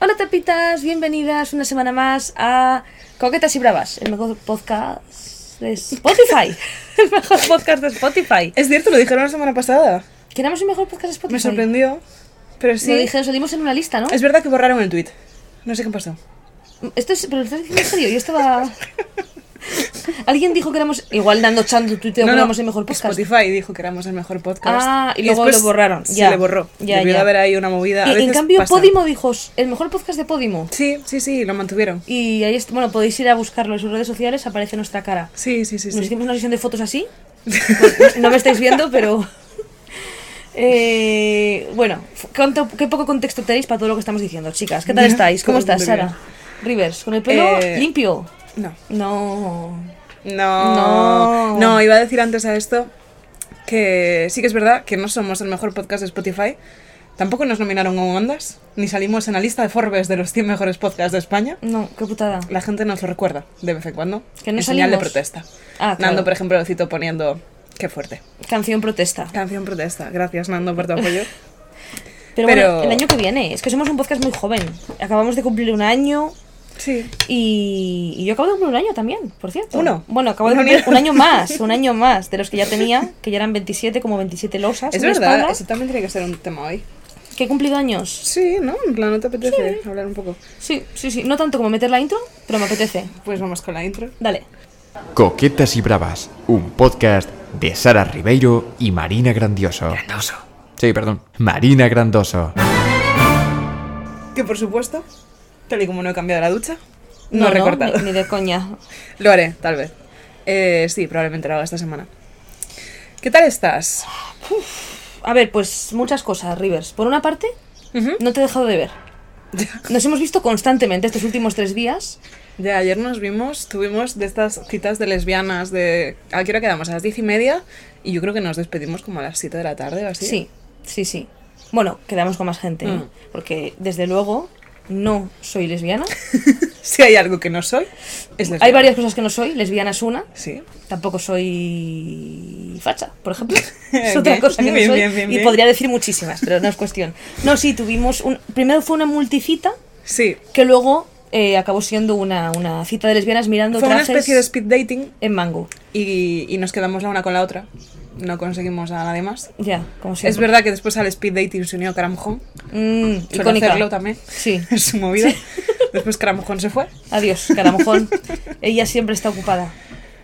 Hola tapitas, bienvenidas una semana más a Coquetas y Bravas, el mejor podcast de Spotify. el mejor podcast de Spotify. Es cierto, lo dijeron la semana pasada. ¿Que éramos el mejor podcast de Spotify? Me sorprendió. Pero sí. Lo dijeron, salimos en una lista, ¿no? Es verdad que borraron el tweet. No sé qué pasó. Esto es, pero lo estás diciendo en serio, yo estaba... Alguien dijo que éramos, igual dando chando tuiteo que éramos el mejor podcast. Spotify dijo que éramos el mejor podcast. Ah, y luego lo borraron. Se ya. le borró. Ya, Debió ya. haber ahí una movida. A Y, en cambio, pasa. Podimo dijo, el mejor podcast de Podimo. Sí, sí, sí, lo mantuvieron. Y ahí, bueno, podéis ir a buscarlo en sus redes sociales, aparece nuestra cara. Sí, sí, sí. Nos sí. hicimos una sesión de fotos así. No me estáis viendo, pero. Eh, bueno, ¿cuánto- ¿qué poco contexto tenéis para todo lo que estamos diciendo, chicas? ¿Qué tal estáis? ¿Cómo estás, Sara? Rivers, con el pelo Eh, limpio. No. No. No. No. No, iba a decir antes a esto que sí que es verdad que no somos el mejor podcast de Spotify. Tampoco nos nominaron a Ondas, ni salimos en la lista de Forbes de los 100 mejores podcasts de España. No, qué putada. La gente nos lo recuerda de vez en cuando. Que no en señal de protesta. Ah, claro. Nando, por ejemplo, lo cito poniendo. Qué fuerte. Canción protesta. Canción protesta. Gracias, Nando, por tu apoyo. Pero, Pero- bueno, el año que viene. Es que somos un podcast muy joven. Acabamos de cumplir un año. Sí. Y, y yo acabo de cumplir un año también, por cierto. ¿Uno? Bueno, acabo de ¿Un cumplir año? un año más, un año más de los que ya tenía, que ya eran 27, como 27 losas. Es verdad, espalda. eso también tiene que ser un tema hoy. Que he cumplido años. Sí, ¿no? En plan, ¿no te apetece hablar un poco? Sí, sí, sí. No tanto como meter la intro, pero me apetece. Pues vamos con la intro. Dale. Coquetas y Bravas, un podcast de Sara Ribeiro y Marina Grandioso. Grandoso. Sí, perdón. Marina Grandoso. Que por supuesto, tal y como no he cambiado la ducha, no, he recortado. ni, ni de coña. Lo haré, tal vez. Eh, sí, probablemente lo haga esta semana. ¿Qué tal estás? A ver, pues muchas cosas, Rivers. Por una parte, no te he dejado de ver. Nos hemos visto constantemente estos últimos tres días. Ya, ayer nos vimos, tuvimos de estas citas de lesbianas de... ¿A qué hora quedamos? A las diez y media y yo creo que nos despedimos como a las 7 de la tarde o así. Sí, sí, sí. Bueno, quedamos con más gente, ¿eh? Mm. porque desde luego no soy lesbiana. Si hay algo que no soy, es lesbiana. Hay varias cosas que no soy, lesbiana es una. Sí. Tampoco soy facha, por ejemplo. Es otra Bien, cosa que no soy. bien, bien, y podría decir muchísimas, pero no es cuestión. No, sí, tuvimos un. Primero fue una multicita Sí. que luego eh, acabó siendo una, una cita de lesbianas mirando Fue una especie de speed dating en mango. y, y nos quedamos la una con la otra. No conseguimos a nadie más. Ya, como siempre. Es verdad que después al speed dating se unió Caramujón. Mm, hacerlo también. Sí. Es su movida. Después Caramujón se fue. Adiós, caramojón. Ella siempre está ocupada.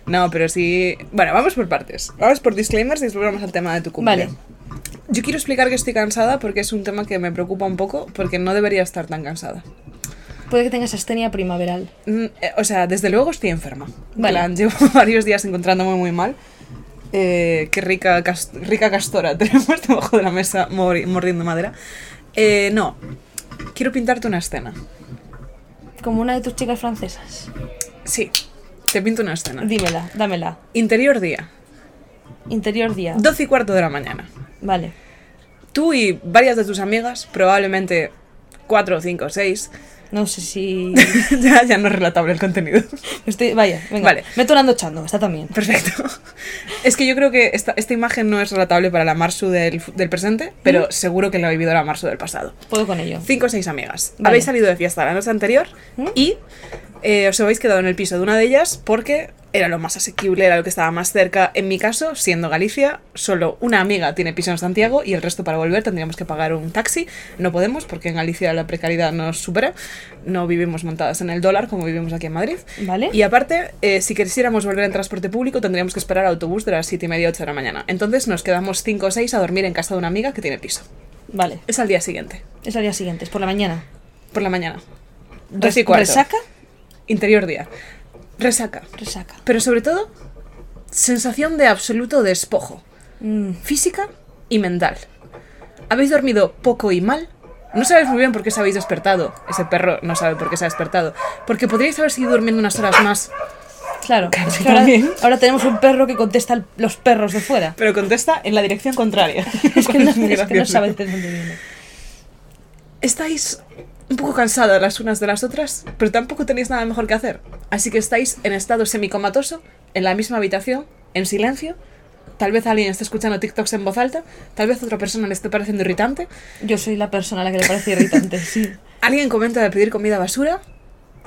No, pero sí. Bueno, vamos por partes. Vamos por disclaimers y después vamos al tema de tu cumple. Vale. Yo quiero explicar que estoy cansada porque es un tema que me preocupa un poco porque no debería estar tan cansada. Puede que tengas astenia primaveral. Mm, eh, O sea, desde luego estoy enferma. En Vale. plan, llevo varios días encontrándome muy mal. Eh, qué rica, cas- rica castora tenemos debajo de la mesa mordiendo madera. Eh, no, quiero pintarte una escena. Como una de tus chicas francesas. Sí, te pinto una escena. Dímela, dámela. Interior día, Interior día. 12 y cuarto de la mañana. Vale. Tú y varias de tus amigas, probablemente 4, 5, 6. No sé si. ya, ya no es relatable el contenido. Estoy... Vaya, venga. Vale. Meto Nando Chando, está también. Perfecto. Es que yo creo que esta, esta imagen no es relatable para la Marsu del, del presente, pero seguro que la ha vivido la Marsu del pasado. Puedo con ello. Cinco o seis amigas. Vale. Habéis salido de fiesta la noche anterior ¿Mm? y eh, os habéis quedado en el piso de una de ellas porque era lo más asequible, era lo que estaba más cerca. En mi caso, siendo Galicia, solo una amiga tiene piso en Santiago y el resto para volver tendríamos que pagar un taxi. No podemos porque en Galicia la precariedad nos supera. No vivimos montadas en el dólar como vivimos aquí en Madrid. Vale. Y aparte, eh, si quisiéramos volver en transporte público, tendríamos que esperar al autobús de las 7 y media, 8 de la mañana. Entonces nos quedamos 5 o 6 a dormir en casa de una amiga que tiene piso. Vale. Es al día siguiente, Es al día siguiente, es por la mañana. por la mañana. Res- 12 y cuarto. ¿Resaca? Interior día. Resaca. Resaca. Pero sobre todo, sensación de absoluto despojo. Mm, Física y mental. Habéis dormido poco y mal. No sabéis muy bien por qué os habéis despertado. Ese perro no sabe por qué se ha despertado. Porque podríais haber seguido durmiendo unas horas más. claro. Claro, es que ahora, tenemos un perro que contesta al- los perros de fuera. Pero contesta en la dirección contraria. Es que no, es que de dónde viene. Estáis un poco cansadas las unas de las otras, pero tampoco tenéis nada mejor que hacer. Así que estáis en estado semicomatoso, en la misma habitación, en silencio. Tal vez alguien esté escuchando TikToks en voz alta, tal vez otra persona le esté pareciendo irritante. Yo soy la persona a la que le parece irritante, sí. Alguien comenta de pedir comida basura.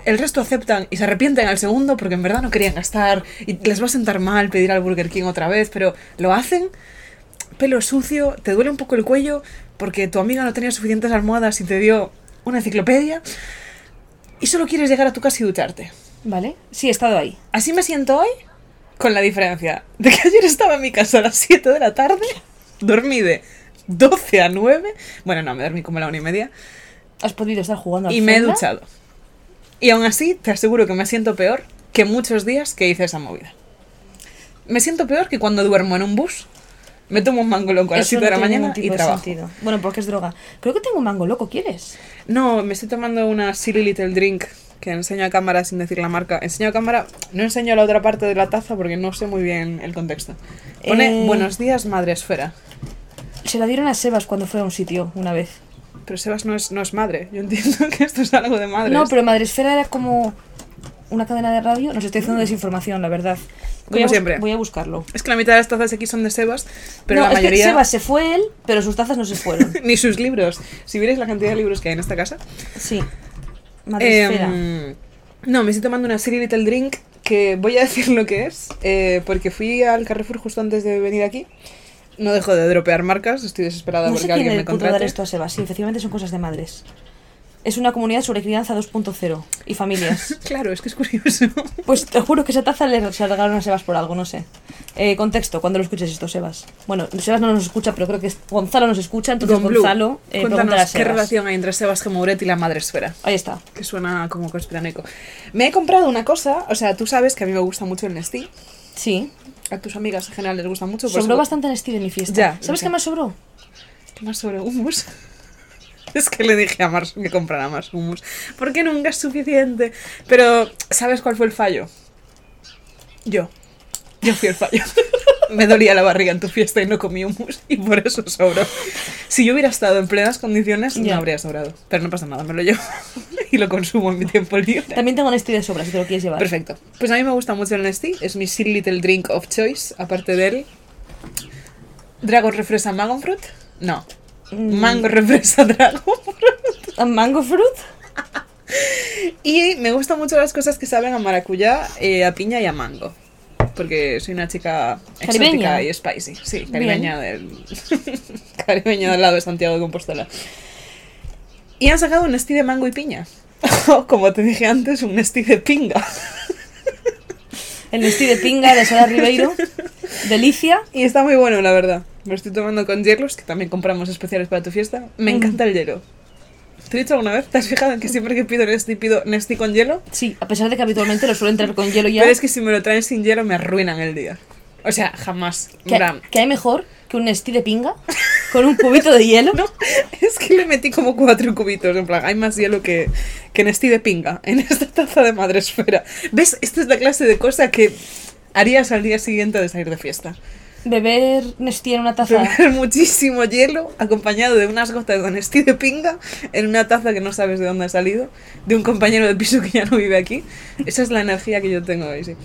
El resto aceptan y se arrepienten al segundo porque en verdad no querían gastar y les va a sentar mal pedir al Burger King otra vez, pero lo hacen. Pelo sucio, te duele un poco el cuello porque tu amiga no tenía suficientes almohadas y te dio una enciclopedia. Y solo quieres llegar a tu casa y ducharte. ¿Vale? Sí, he estado ahí. Así me siento hoy, con la diferencia de que ayer estaba en mi casa a las 7 de la tarde, dormí de 12 a 9, bueno, no, me dormí como a la una y media, Has podido estar jugando al y me he duchado. Y aún así, te aseguro que me siento peor que muchos días que hice esa movida. Me siento peor que cuando duermo en un bus, me tomo un mango loco a las Eso 7 de la mañana y trabajo. sentido. Bueno, porque es droga. Creo que tengo un mango loco, ¿quieres? No, me estoy tomando una Silly Little Drink que enseño a cámara sin decir la marca. Enseño a cámara, no enseño la otra parte de la taza porque no sé muy bien el contexto. Pone Eh. Buenos días, Madre Esfera. Se la dieron a Sebas cuando fue a un sitio una vez. Pero Sebas no es, no es madre. Yo entiendo que esto es algo de madres. No, pero Madresfera era como una cadena de radio. Nos estoy haciendo desinformación, la verdad. Voy Como a siempre. Voy a buscarlo. Es que la mitad de las tazas aquí son de Sebas, pero no, la es que. Sebas se fue él, pero sus tazas no se fueron. Ni sus libros. Si vierais la cantidad de libros que hay en esta casa. sí. Em, no, me estoy tomando una Silly Little Drink que voy a decir lo que es, eh, porque fui al Carrefour justo antes de venir aquí. No dejo de dropear marcas, estoy desesperada no porque sé quién alguien me pudo dar contrate. esto a Sebas. Sí, efectivamente son cosas de madres. Es una comunidad sobre crianza 2.0 y familias. Claro, es que es curioso. Pues te juro que esa taza le se la regalaron a Sebas por algo, no sé. Eh, contexto, cuando lo escuches esto, Sebas. Bueno, Sebas no nos escucha, pero creo que Gonzalo nos escucha, entonces Don Gonzalo eh, pregúntale a cuéntanos qué Sebas. relación hay entre Sebas Gemouret y la madre esfera. Ahí está. Que suena como conspiranoico. Me he comprado una cosa, o sea, tú sabes que a mí me gusta mucho el Nestí. Sí. A tus amigas en general les gusta mucho. por Sobró eso- bastante Nestí de mi fiesta. Ya, ¿Sabes qué más sobró? ¿Qué más sobre hummus? Es que le dije a Mars que comprara más hummus. Porque nunca es suficiente. Pero, ¿sabes cuál fue el fallo? Yo. Yo fui el fallo. Me dolía la barriga en tu fiesta y no comí hummus y por eso sobró. Si yo hubiera estado en plenas condiciones, Ya. no habría sobrado. Pero no pasa nada, me lo llevo y lo consumo en mi tiempo libre. También tengo Nestí de sobra, si te lo quieres llevar. Perfecto. Pues a mí me gusta mucho el Nestí. Es mi silly little drink of choice. Aparte de él. Dragon refresa Dragon Fruit. No. Mm. Mango refresa Dragon ¿A ¿Mango fruit? Y me gustan mucho las cosas que saben a maracuyá, eh, a piña y a mango. Porque soy una chica ¿Caribeña? exótica y spicy. Sí, caribeña del. caribeña del lado de Santiago de Compostela. Y han sacado un Nestí de mango y piña. Como te dije antes, un Nestí de pinga. El Nestí de pinga de Sara Ribeiro. Delicia. Y está muy bueno, la verdad. Me estoy tomando con hielos, que también compramos especiales para tu fiesta. Me Mm. encanta el hielo. ¿Te he dicho alguna vez? ¿Te has fijado en que siempre que pido Nestí pido Nestí con hielo? Sí, a pesar de que habitualmente lo suelen traer con hielo ya. Pero es que si me lo traen sin hielo me arruinan el día. O sea, jamás. Que hay mejor que un Nestí de pinga con un cubito de hielo. No, es que le metí como cuatro cubitos. En plan, hay más hielo que, que Nestí de pinga en esta taza de madre esfera. ¿Ves? Esta es la clase de cosa que harías al día siguiente de salir de fiesta. Beber Nestí en una taza. Beber muchísimo hielo acompañado de unas gotas de Nestí de pinga en una taza que no sabes de dónde ha salido, de un compañero de piso que ya no vive aquí. Esa es la energía que yo tengo hoy, sí.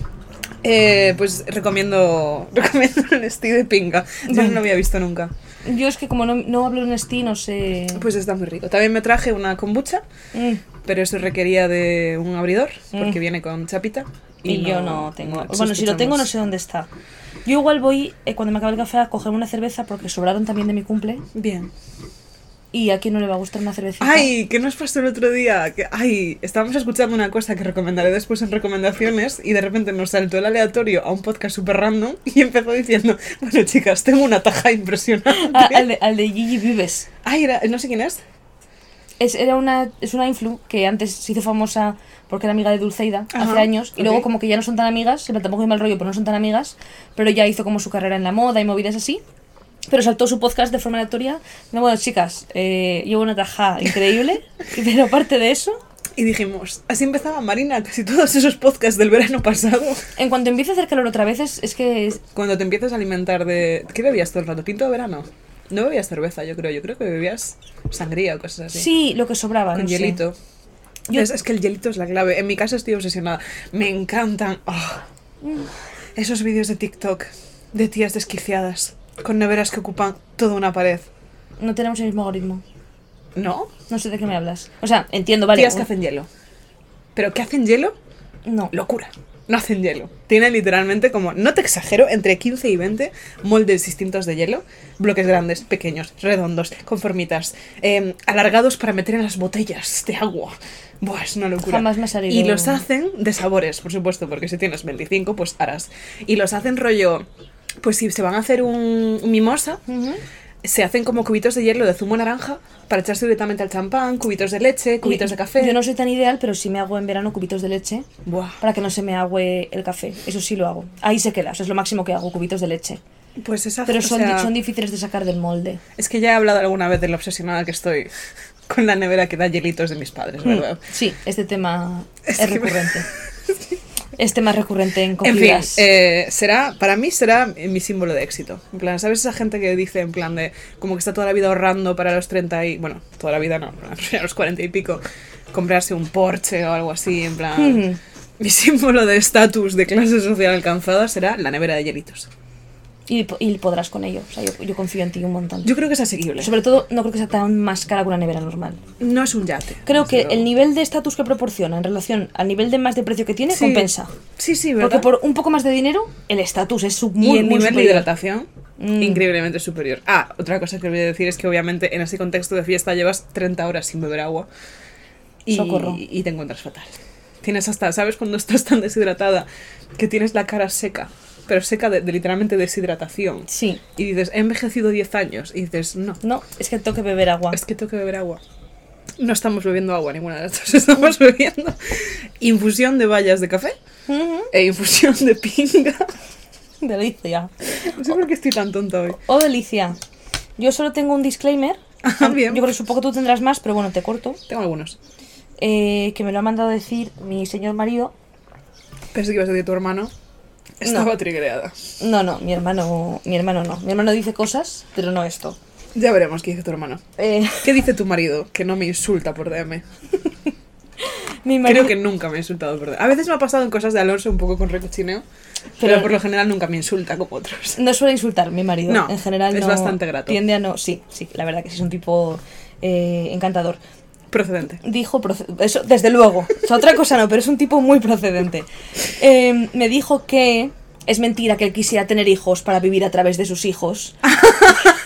Eh, pues recomiendo, recomiendo Nestí de pinga. Yo no lo había visto nunca. Yo es que como no, no hablo Nestí, no sé. Pues está muy rico. También me traje una kombucha, Mm, pero eso requería de un abridor, porque Mm. viene con chapita. Y, yo no tengo. no bueno, si lo tengo, no sé dónde está. Yo igual voy, eh, cuando me acabe el café, a coger una cerveza porque sobraron también de mi cumple. Bien. Y a quién no le va a gustar una cervecita. Ay, ¿qué nos pasó el otro día? Que, ay, estábamos escuchando una cosa que recomendaré después en recomendaciones y de repente nos saltó el aleatorio a un podcast super random y empezó diciendo, bueno chicas, tengo una taja impresionante. Ah, al, de, al de Gigi Vives. Ay, era, no sé quién es. Es, era una, es una influ que antes se hizo famosa porque era amiga de Dulceida Ajá, hace años. Y luego como que ya no son tan amigas, siempre tampoco hay mal rollo, pero no son tan amigas. Pero ya hizo como su carrera en la moda y movidas así. Pero saltó su podcast de forma aleatoria. No, bueno, chicas, eh, llevo una taja increíble. pero aparte de eso, Y dijimos, así empezaba Marina, casi todos esos podcasts del verano pasado. en cuanto empiece a hacer calor otra vez, es, es que es- Cuando te empiezas a alimentar de... ¿Qué bebías todo el rato? ¿Tinto de verano? No bebías cerveza, yo creo. Yo creo que bebías sangría o cosas así. sí, lo que sobraba. Con no hielito. Yo- Es, es que el hielito es la clave. En mi caso estoy obsesionada. Me encantan ah, esos vídeos de TikTok de tías desquiciadas con neveras que ocupan toda una pared. No tenemos el mismo algoritmo. ¿No? No sé de qué me hablas. O sea, entiendo, vale. Tías que hacen hielo. ¿Pero qué hacen hielo? No. Locura. No hacen hielo. Tienen literalmente como, no te exagero, entre 15 y 20 moldes distintos de hielo. Bloques grandes, pequeños, redondos, con formitas, eh, alargados para meter en las botellas de agua. Buah, es una locura. Jamás me ha salido- Y los hacen de sabores, por supuesto, porque si tienes 25, pues harás. Y los hacen rollo, pues si se van a hacer un, un mimosa. Se hacen como cubitos de hielo de zumo naranja para echarse directamente al champán, cubitos de leche, cubitos de café. Yo no soy tan ideal, pero sí me hago en verano cubitos de leche Buah. para que no se me agüe el café. Eso sí lo hago. Ahí se queda, eso es lo máximo que hago, cubitos de leche. Pues esa Pero o son, sea, di- son difíciles de sacar del molde. Es que ya he hablado alguna vez de lo obsesionada que estoy con la nevera que da hielitos de mis padres, ¿verdad? Sí, este tema Es es, que me- recurrente. Es tema recurrente en En fin, eh, será, para mí será mi símbolo de éxito. En plan, ¿sabes esa gente que dice en plan de como que está toda la vida ahorrando para los 30 y, bueno, toda la vida no, a los 40 y pico, comprarse un Porsche o algo así, en plan... Ujú. Mi símbolo de estatus de clase social alcanzada será la nevera de hielitos. Y, po- y podrás con ello. O sea, yo, yo confío en ti un montón. Yo creo que es asequible. Sobre todo, no creo que sea tan más cara que una nevera normal. No es un yate. Creo que el nivel de estatus que proporciona en relación al nivel de más de precio que tiene Sí. compensa. Sí, sí, ¿verdad? Porque por un poco más de dinero, el estatus es su- y muy, el muy nivel de superior. hidratación Mm. increíblemente superior. Ah, otra cosa que voy a decir es que obviamente en ese contexto de fiesta llevas 30 horas sin beber agua y, Socorro. y te encuentras fatal. Tienes hasta, ¿sabes cuando estás tan deshidratada que tienes la cara seca? Pero seca de, de literalmente deshidratación. Sí. Y dices, he envejecido 10 años. Y dices, no, No, es que tengo que beber agua. es que tengo que beber agua. No estamos bebiendo agua ninguna de las dos. Estamos bebiendo infusión de bayas de café e infusión de pinga. Delicia. No sé por qué estoy tan tonta hoy. Oh, delicia. Yo solo tengo un disclaimer. Ah, bien. Yo creo que supongo que tú tendrás más, pero bueno, te corto. Tengo algunos. Eh, que me lo ha mandado decir mi señor marido. Pensé que ibas a decir tu hermano. Estaba triggereada. No, no, mi hermano, mi hermano no. Mi hermano dice cosas, pero no esto. Ya veremos qué dice tu hermano. Eh, ¿Qué dice tu marido? Que no me insulta por DM. mi marido, Creo que nunca me ha insultado por DM. A veces me ha pasado en cosas de Alonso un poco con recochineo. Pero, Pero- por lo general nunca me insulta como otros. no suele insultar mi marido. No, en general es no- bastante grato. Tiende a no. Sí, sí, la verdad que sí es un tipo eh, encantador. Procedente. Dijo, eso desde luego, o sea, otra cosa no, pero es un tipo muy procedente. Eh, me dijo que es mentira que él quisiera tener hijos para vivir a través de sus hijos.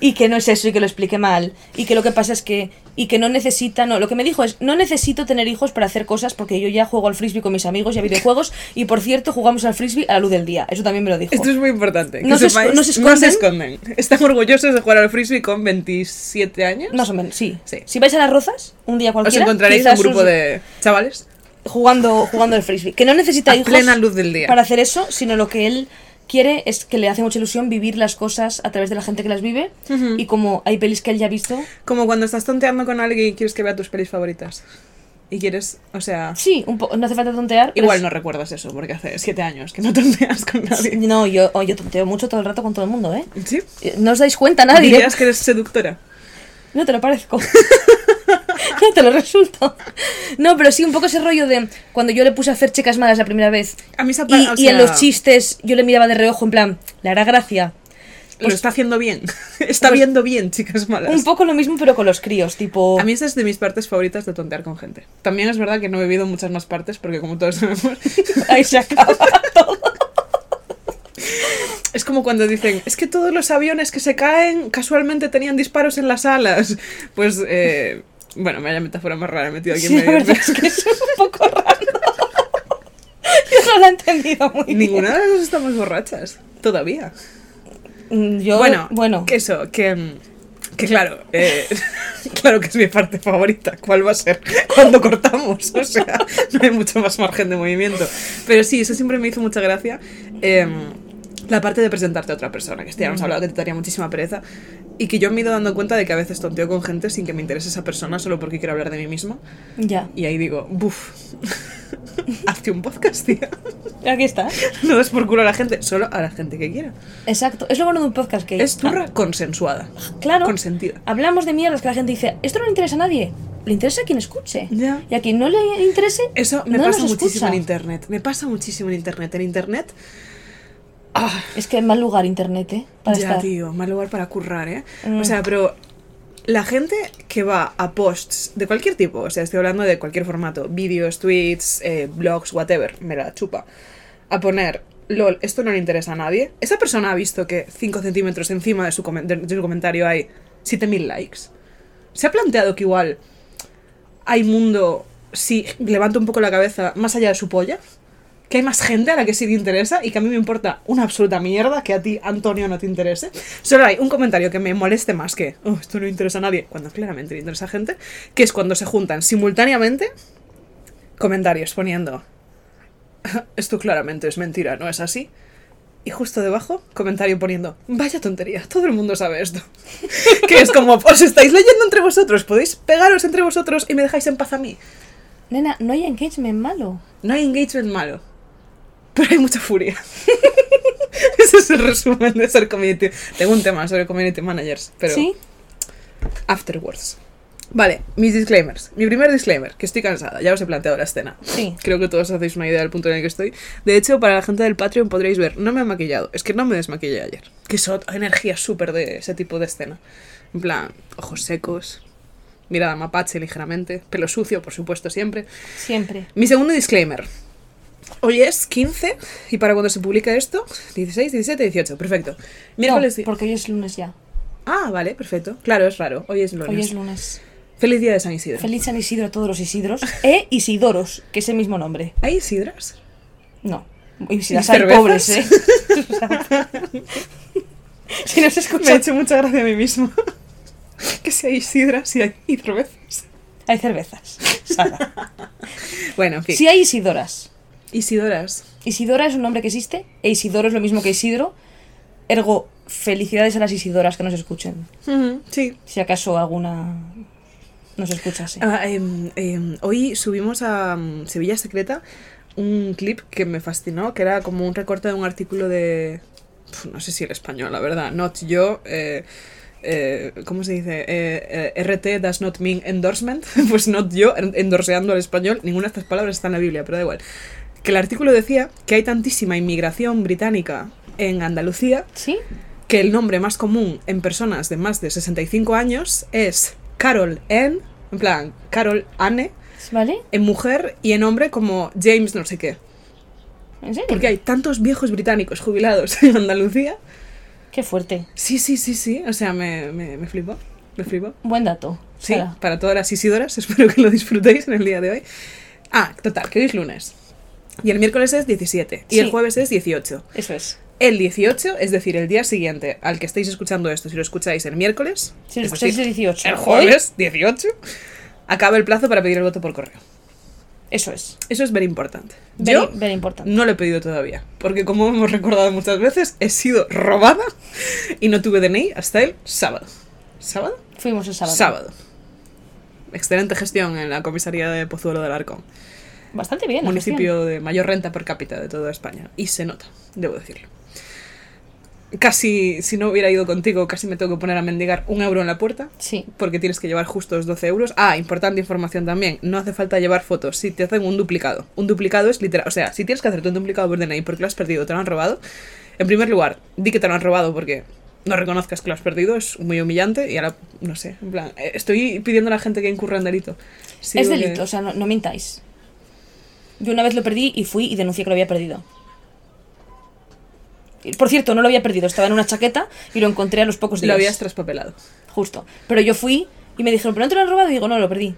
y que no es eso y que lo explique mal. Y que lo que pasa es que. Y que no necesita. No, lo que me dijo es: No necesito tener hijos para hacer cosas porque yo ya juego al frisbee con mis amigos y a videojuegos. Y por cierto, jugamos al frisbee a la luz del día. Eso también me lo dijo. Esto es muy importante. que No se esco- sepáis, no se esconden. esconden. Están orgullosos de jugar al frisbee con 27 años. Más o menos, sí. Sí. Si vais a las rozas, un día Os cualquiera. encontraréis quizás un grupo os- de chavales. jugando, jugando al frisbee. Que no necesita A hijos plena luz del día. para hacer eso, sino lo que él quiere es que le hace mucha ilusión vivir las cosas a través de la gente que las vive. Y como hay pelis que él ya ha visto, Como cuando estás tonteando con alguien y quieres que vea tus pelis favoritas. Y quieres, o sea, sí, un no hace falta tontear. igual es- no recuerdas eso, porque hace 7 años que no tonteas con nadie. No, yo, yo tonteo mucho todo el rato con todo el mundo, ¿eh? ¿Sí? Eh, No os dais cuenta nadie. Dirías que eres seductora. No te lo parezco. no te lo resulto. No, pero sí un poco ese rollo de cuando yo le puse a hacer chicas malas la primera vez. A mí esa Y, o y en sea, los chistes yo le miraba de reojo en plan, le hará gracia. Lo está haciendo bien. está Pues- viendo bien, chicas malas. Un poco lo mismo pero con los críos, tipo... A mí esa es de mis partes favoritas de tontear con gente. También es verdad que no he vivido muchas más partes, porque como todos sabemos, Ahí se acaba todo. Es como cuando dicen, es que todos los aviones que se caen casualmente tenían disparos en las alas. Pues, eh, bueno, me haya metáfora más rara he metido aquí en Sí, la medio. verdad es que es un poco raro. Yo no lo he entendido muy bien. Ninguna de las dos estamos borrachas. Todavía. Mm, Yo, bueno, bueno, que eso, que, mm, que claro, eh, claro que es mi parte favorita. ¿Cuál va a ser? Cuando cortamos. O sea, no hay mucho más margen de movimiento. Pero sí, eso siempre me hizo mucha gracia. Em, la parte de presentarte a otra persona, que este ya hemos hablado que te daría muchísima pereza. Y que yo me he ido dando cuenta de que a veces tonteo con gente sin que me interese esa persona solo porque quiero hablar de mí mismo. ya. Y ahí digo, buf, hazte un podcast, tía. Aquí está. No des por culo a la gente, solo a la gente que quiera. Exacto. Es lo bueno de un podcast que... Es turra consensuada. Claro. Consentida. Hablamos de mierdas que la gente dice, esto no le interesa a nadie. Le interesa a quien escuche. Ya. Y a quien no le interese, Eso me no pasa muchísimo en internet. Me pasa muchísimo en internet. En internet. Ah, Es que mal lugar internet, ¿eh? Para ya, estar. tío, mal lugar para currar, ¿eh? Mm. O sea, pero La gente que va a posts de cualquier tipo, o sea, estoy hablando de cualquier formato, vídeos, tweets, eh, blogs, whatever, me la chupa, a poner, lol, esto no le interesa a nadie. Esa persona ha visto que 5 centímetros encima de su, comen- de- de su comentario hay 7000 likes. ¿Se ha planteado que igual hay mundo si levanto un poco la cabeza más allá de su polla? Que hay más gente a la que sí le interesa y que a mí me importa una absoluta mierda que a ti, Antonio, no te interese. Solo hay un comentario que me moleste más que, oh, esto no interesa a nadie, cuando claramente le interesa a gente, que es cuando se juntan simultáneamente comentarios poniendo, esto claramente es mentira, no es así. Y justo debajo, comentario poniendo, vaya tontería, todo el mundo sabe esto. que es como, os estáis leyendo entre vosotros, podéis pegaros entre vosotros y me dejáis en paz a mí. Nena, no hay engagement malo. No hay engagement malo, pero hay mucha furia. Ese es el resumen de ser community. Tengo un tema sobre community managers, pero ¿Sí? afterwards. Vale, mis disclaimers. Mi primer disclaimer, que estoy cansada, ya os he planteado la escena. Sí. Creo que todos hacéis una idea del punto en el que estoy. De hecho, para la gente del Patreon podréis ver, no me he maquillado, es que no me desmaquillé ayer. Que es otra energía súper de ese tipo de escena. En plan, ojos secos, mirada mapache ligeramente, pelo sucio, por supuesto, siempre. Siempre. Mi segundo disclaimer. Hoy es 15 y para cuando se publica esto, 16, 17, 18. Perfecto. Miércoles. No, porque hoy es lunes ya. Ah, vale, perfecto. Claro, es raro. Hoy es lunes. Hoy es lunes. Feliz día de San Isidro. Feliz San Isidro a todos los Isidros. E Isidoros, que es el mismo nombre. ¿Hay Isidras? No. Isidras ¿Y hay pobres, ¿eh? si nos Me ha hecho mucha gracia a mí mismo. que si hay Isidras y hay cervezas. hay cervezas. Sara. Bueno, en fin. Si hay Isidoras. Isidoras. Isidora es un nombre que existe, e Isidoro es lo mismo que Isidro. Ergo, felicidades a las Isidoras que nos escuchen. Sí. Si acaso alguna nos escuchase. Ah, em, em, hoy subimos a mm, Sevilla Secreta un clip que me fascinó, que era como un recorte de un artículo de... Pf, no sé si el español, la verdad. Not yo... eh, eh, ¿Cómo se dice? Eh, eh, RT does not mean endorsement. pues not yo en- endorseando al español. Ninguna de estas palabras está en la Biblia, pero da igual. Que el artículo decía que hay tantísima inmigración británica en Andalucía ¿Sí? que el nombre más común en personas de más de 65 años es Carol Ann, en plan, Carol Anne, ¿Vale? en mujer y en hombre como James no sé qué. ¿En serio? Porque hay tantos viejos británicos jubilados en Andalucía. Qué fuerte. Sí, sí, sí, sí. O sea, me, me, me flipó. Me flipó. Buen dato. Sí, para todas las isidoras, espero que lo disfrutéis en el día de hoy. Ah, total, que hoy es lunes. Y el miércoles es 17. Y el jueves es 18. Eso es. El 18, es decir, el día siguiente al que estéis escuchando esto, si lo escucháis el miércoles, Si lo es escucháis decir, el 18. el jueves 18, acaba el plazo para pedir el voto por correo. Eso es. Eso es very importante. Very, Yo very importante. no lo he pedido todavía, porque como hemos recordado muchas veces, he sido robada y no tuve DNI hasta el sábado. ¿Sábado? Fuimos el sábado. Sábado. Excelente gestión en la comisaría de Pozuelo del Arcón, Bastante bien. municipio de mayor renta per cápita de toda España. Y se nota, debo decirlo. Casi, si no hubiera ido contigo, casi me tengo que poner a mendigar un euro en la puerta. Sí. porque tienes que llevar justos 12 euros. Ah, importante información también, no hace falta llevar fotos si te hacen un duplicado. Un duplicado es literal, o sea, si tienes que hacerte un duplicado por DNI porque lo has perdido te lo han robado, en primer lugar, di que te lo han robado porque no reconozcas que lo has perdido, es muy humillante y ahora, no sé, en plan, eh, estoy pidiendo a la gente que incurra en delito. Sí, es delito, o sea, no, no mintáis. Yo una vez lo perdí y fui y denuncié que lo había perdido. Por cierto, no lo había perdido, estaba en una chaqueta y lo encontré a los pocos días. Lo habías traspapelado. Justo. Pero yo fui y me dijeron, ¿pero no te lo han robado? Y digo, no, lo perdí.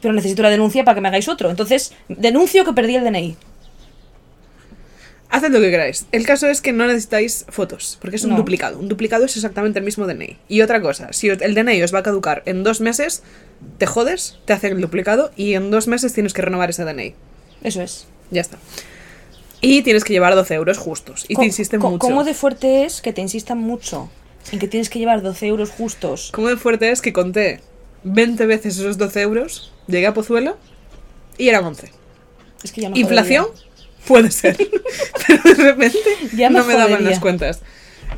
Pero necesito la denuncia para que me hagáis otro. Entonces, denuncio que perdí el DNI. Haced lo que queráis. El caso es que no necesitáis fotos, porque es un No. duplicado. Un duplicado es exactamente el mismo DNI. Y otra cosa, si el DNI os va a caducar en dos meses, te jodes, te hacen el duplicado y en dos meses tienes que renovar ese DNI. Eso es. Ya está. Y tienes que llevar 12 euros justos. Y te insisten mucho. ¿Cómo de fuerte es que te insistan mucho en que tienes que llevar 12 euros justos? ¿Cómo de fuerte es que conté 20 veces esos 12 euros, llegué a Pozuelo y eran 11. Es que ya me ¿Inflación? jodería. Puede ser. Pero de repente Ya me no me daban las cuentas.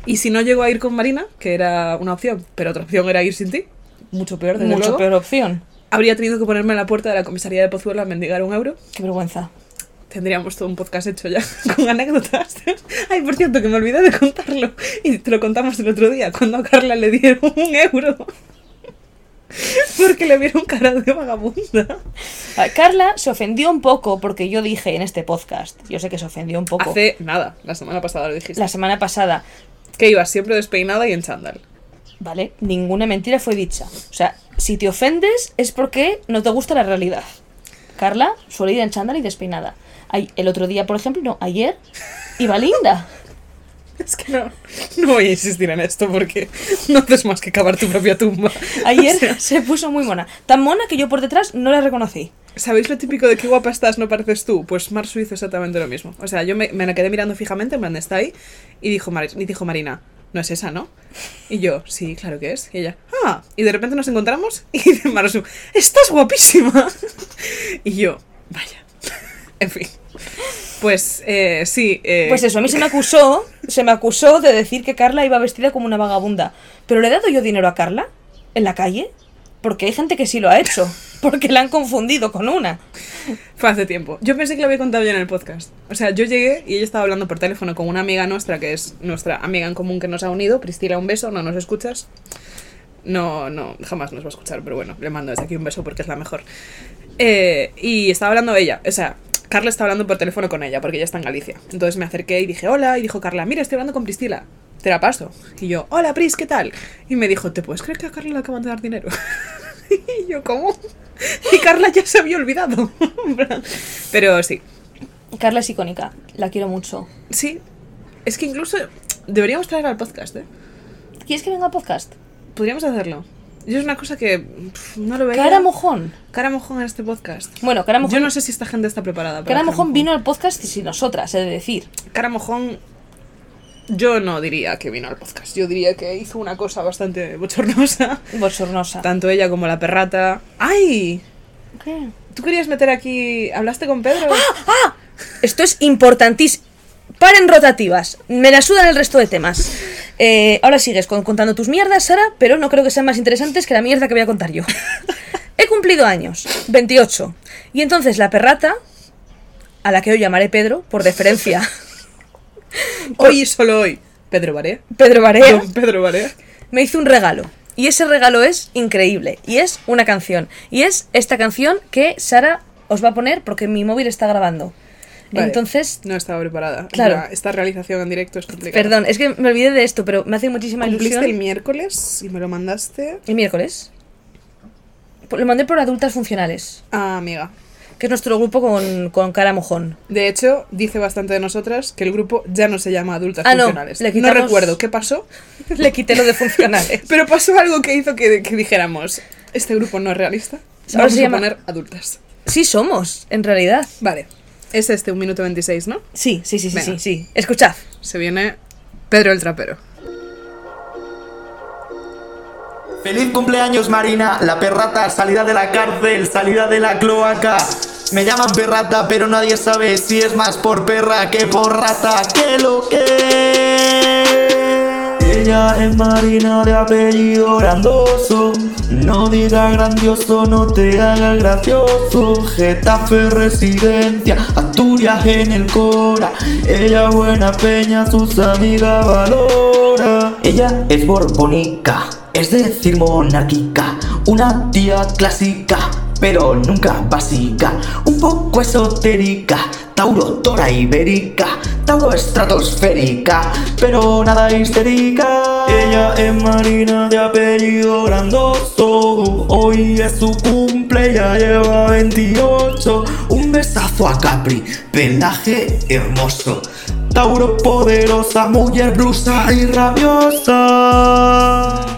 Y si no llego a ir con Marina, que era una opción, pero otra opción era ir sin ti, mucho peor, desde Mucho luego, peor opción. Habría tenido que ponerme en la puerta de la comisaría de Pozuelo a mendigar un euro. Qué vergüenza. Tendríamos todo un podcast hecho ya con anécdotas. Ay, por cierto, que me olvidé de contarlo. Y te lo contamos el otro día, cuando a Carla le dieron un euro. Porque le vieron cara de vagabunda. A Carla se ofendió un poco porque yo dije en este podcast, yo sé que se ofendió un poco Hace nada, la semana pasada lo dijiste. la semana pasada, Que ibas siempre despeinada y en chándal. ¿Vale? Ninguna mentira fue dicha. O sea, si te ofendes es porque no te gusta la realidad. Carla suele ir en chándal y despeinada. Ay, El otro día, por ejemplo, no, ayer iba linda. Es que no, no voy a insistir en esto porque no haces más que cavar tu propia tumba. Ayer O sea, se puso muy mona. Tan mona que yo por detrás no la reconocí. ¿Sabéis lo típico de qué guapa estás, no pareces tú? Pues Marsu hizo exactamente lo mismo. O sea, yo me, me la quedé mirando fijamente, en plan, está ahí, y dijo, Mar- y dijo Marina, no es esa, ¿no? Y yo, sí, claro que es. Y ella, ah, y de repente nos encontramos y dice Marsu, estás guapísima. Y yo, vaya. En fin. Pues eh, sí. eh, Pues eso, a mí se me acusó, se me acusó de decir que Carla iba vestida como una vagabunda. Pero le he dado yo dinero a Carla en la calle, porque hay gente que sí lo ha hecho, porque la han confundido con una. Fue hace tiempo. Yo pensé que lo había contado ya en el podcast. O sea, yo llegué y ella estaba hablando por teléfono con una amiga nuestra, que es nuestra amiga en común que nos ha unido. Priscila, un beso, no nos escuchas. No, no, jamás nos va a escuchar, pero bueno, le mando desde aquí un beso porque es la mejor. Eh, y estaba hablando ella, o sea, Carla estaba hablando por teléfono con ella porque ella está en Galicia. Entonces me acerqué y dije, hola, y dijo Carla, mira, estoy hablando con Priscila. Te la paso. Y yo, hola, Pris, ¿qué tal? Y me dijo, ¿te puedes creer que a Carla le acaban de dar dinero? y yo, ¿cómo? Y Carla ya se había olvidado. Pero sí, Carla es icónica, la quiero mucho. sí. Es que incluso deberíamos traer al podcast, ¿eh? ¿Quieres que venga al podcast? Podríamos hacerlo. Yo es una cosa que pff, no lo veía. Cara mojón. Cara mojón en este podcast. Bueno, Cara mojón, Yo no sé si esta gente está preparada. para Cara Cara mojón vino al podcast y sin nosotras, he de decir. Cara mojón. Yo no diría que vino al podcast. Yo diría que hizo una cosa bastante bochornosa. Bochornosa. Tanto ella como la perrata. ¡Ay! ¿Qué? ¿Tú querías meter aquí. ¿Hablaste con Pedro? Esto es importantísimo. Paren rotativas. Me la sudan el resto de temas. Eh, ahora sigues con- contando tus mierdas, Sara, pero no creo que sean más interesantes que la mierda que voy a contar yo. He cumplido años, 28. Y entonces la perrata, a la que hoy llamaré Pedro, por deferencia, Hoy y solo hoy. Pedro Barea. Pedro Barea, Don Pedro Barea. me hizo un regalo. Y ese regalo es increíble. Y es una canción. Y es esta canción que Sara os va a poner porque mi móvil está grabando. Vale, Entonces, No estaba preparada. Claro. Esta realización en directo es complicada. perdón, es que me olvidé de esto, pero me hace muchísima Cumpliste ilusión. el miércoles y me lo mandaste. ¿El miércoles? Lo mandé por Adultas Funcionales, Ah, amiga. que es nuestro grupo con, con cara mojón. De hecho, dice bastante de nosotras que el grupo ya no se llama Adultas Ah, no, Funcionales. le No recuerdo qué pasó, Le quité lo de funcionales. pero pasó algo que hizo que, que dijéramos: Este grupo no es realista. Vamos se a poner adultas. Sí somos, en realidad. Vale. Es este, un minuto 26, ¿no? Sí, sí, sí, sí, Venga. sí, sí. Escuchad. Se viene Pedro el Trapero. Feliz cumpleaños Marina, la perrata, salida de la cárcel, salida de la cloaca. Me llaman perrata, pero nadie sabe si es más por perra que por rata. Que lo que ella es Marina de apellido grandoso. No diga grandioso, no te haga gracioso. Getafe residencia, Asturias en el Cora. Ella buena peña, sus amigas valora. Ella es borbonica, es decir monárquica. Una tía clásica, pero nunca básica. Un poco esotérica. Tauro, tora ibérica, Tauro estratosférica, pero nada histérica. Ella es Marina de apellido grandoso. Hoy es su cumple, ya lleva 28. Un besazo a Capri, pelaje hermoso. Tauro poderosa, mujer brusa y rabiosa.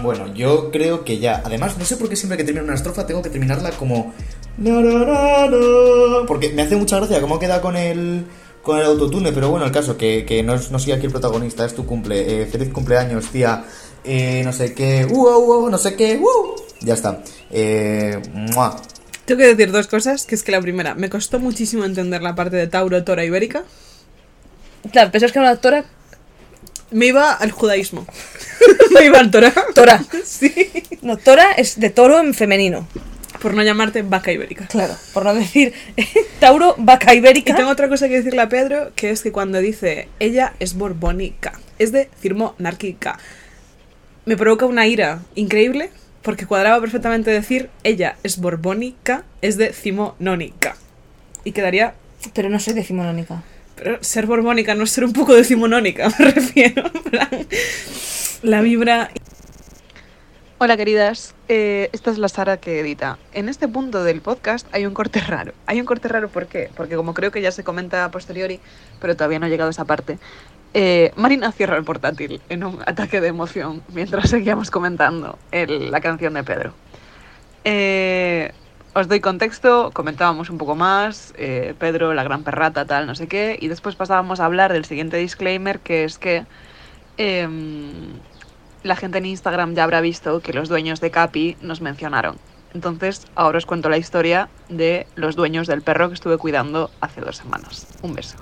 Bueno, yo creo que ya. Además, no sé por qué siempre que termino una estrofa tengo que terminarla como. Porque me hace mucha gracia cómo queda con el. Con el autotune, pero bueno, el caso, que, que no, es- no soy aquí el protagonista, es tu cumple. Eh, feliz cumpleaños, tía. Eh, no sé qué. Uh, uh, uh, no sé qué. Uh. Ya está. Eh, ¡mua! Tengo que decir dos cosas, que es que la primera, me costó muchísimo entender la parte de Tauro, Tora ibérica. Claro, pensás que era una actora Me iba al judaísmo. me iba al Torah. Tora. Sí. No, Tora es de toro en femenino. Por no llamarte vaca ibérica. Claro, por no decir Tauro, vaca Y ibérica. tengo otra cosa que decirle a Pedro, que es que cuando dice ella es borbónica, es de cirmonárquica, me provoca una ira increíble porque cuadraba perfectamente decir ella es borbónica, es decimonónica. Y quedaría. Pero no soy decimonónica. Pero ser borbónica no es ser un poco decimonónica, me refiero. en plan, la vibra. Hola queridas, Eh, esta es la Sara que edita. En este punto del podcast hay un corte raro. Hay un corte raro ¿por qué? Porque como creo que ya se comenta a posteriori, pero todavía no ha llegado a esa parte, eh, Marina cierra el portátil en un ataque de emoción mientras seguíamos comentando la canción de Pedro. Eh, os doy contexto, comentábamos un poco más, eh, Pedro, la gran perrata, tal, no sé qué, y después pasábamos a hablar del siguiente disclaimer, que es que em, la gente en Instagram ya habrá visto que los dueños de Capi nos mencionaron. Entonces, ahora os cuento la historia de los dueños del perro que estuve cuidando hace dos semanas. Un beso.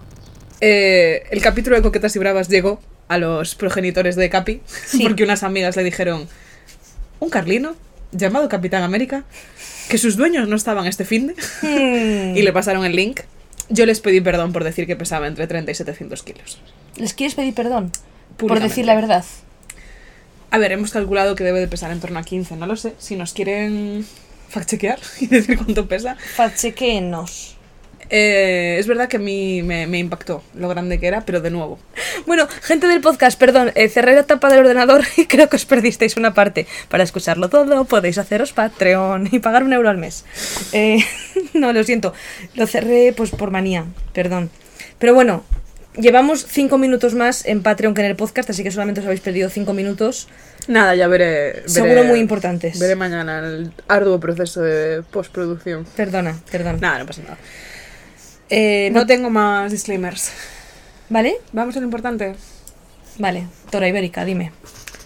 Eh, el capítulo de Coquetas y Bravas llegó a los progenitores de Capi, Sí. porque unas amigas le dijeron, un carlino llamado Capitán América, que sus dueños no estaban este fin de Hmm. y le pasaron el link. Yo les pedí perdón por decir que pesaba entre 30 y 700 kilos. ¿Les quieres pedir perdón? Por decir la verdad. A ver, hemos calculado que debe de pesar en torno a 15, no lo sé. Si nos quieren fact-chequear y decir cuánto pesa. Fachequenos. Eh, es verdad que a mí me, me impactó lo grande que era, pero de nuevo. Bueno, gente del podcast, perdón, eh, cerré la tapa del ordenador y creo que os perdisteis una parte. Para escucharlo todo podéis haceros Patreon y pagar un euro al mes. Eh, no, lo siento, lo cerré pues por manía, perdón. Pero bueno, llevamos cinco minutos más en Patreon que en el podcast, así que solamente os habéis perdido cinco minutos. Nada, ya veré. veré- Seguro muy importantes. Veré mañana el arduo proceso de postproducción. Perdona, perdón. Nada, no pasa nada. Eh, no tengo más disclaimers. ¿Vale? Vamos a lo importante. Vale, Tora Ibérica, dime.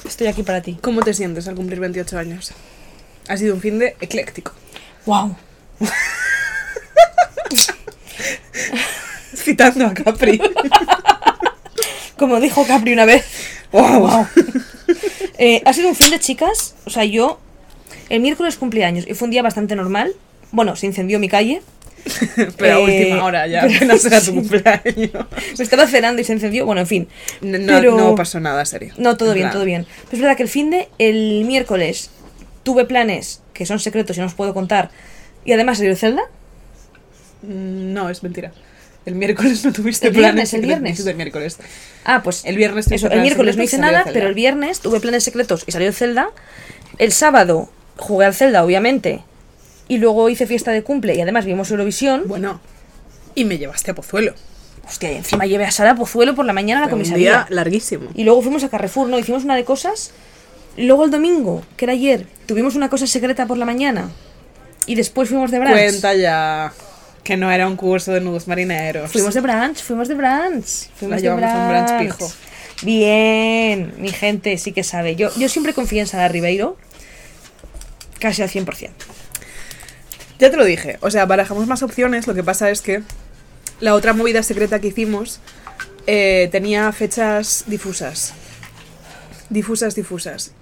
Estoy aquí para ti. ¿Cómo te sientes al cumplir 28 años? Ha sido un fin de ecléctico. ¡Wow! Citando a Capri. Como dijo Capri una vez. wow. Eh, ha sido un fin de chicas. O sea, yo. El miércoles cumpleaños y fue un día bastante normal. Bueno, se incendió mi calle. Pero a Eh, última hora ya, pero- apenas era tu cumpleaños. Me estaba cenando y se encendió. Bueno, en fin. No, Pero- no pasó nada serio. No, todo En bien, todo bien. Pero es verdad que el fin de. El miércoles tuve planes que son secretos y no os puedo contar. Y además salió Zelda. mm, No, es mentira. El miércoles no tuviste El planes. viernes, el viernes. El miércoles. Ah, pues El viernes Eso, el miércoles no hice nada, pero el viernes tuve planes secretos y salió Zelda. El sábado jugué al Zelda, obviamente. Y luego hice fiesta de cumple y además vimos Eurovisión. Bueno, y me llevaste a Pozuelo. Hostia, y encima llevé a Sara Pozuelo por la mañana a la Fue un comisaría. día larguísimo. Y luego fuimos a Carrefour, ¿no? Hicimos una de cosas. Luego el domingo, que era ayer, tuvimos una cosa secreta por la mañana. Y después fuimos de brunch. Cuenta ya que no era un curso de nudos marineros. Fuimos de brunch, fuimos de brunch. Fuimos de llevamos a un brunch. pijo. Bien, mi gente sí que sabe. Yo, yo siempre confío en Sara Ribeiro. Casi al 100%. Ya te lo dije, o sea, barajamos más opciones, lo que pasa es que la otra movida secreta que hicimos eh, tenía fechas difusas. Difusas, difusas.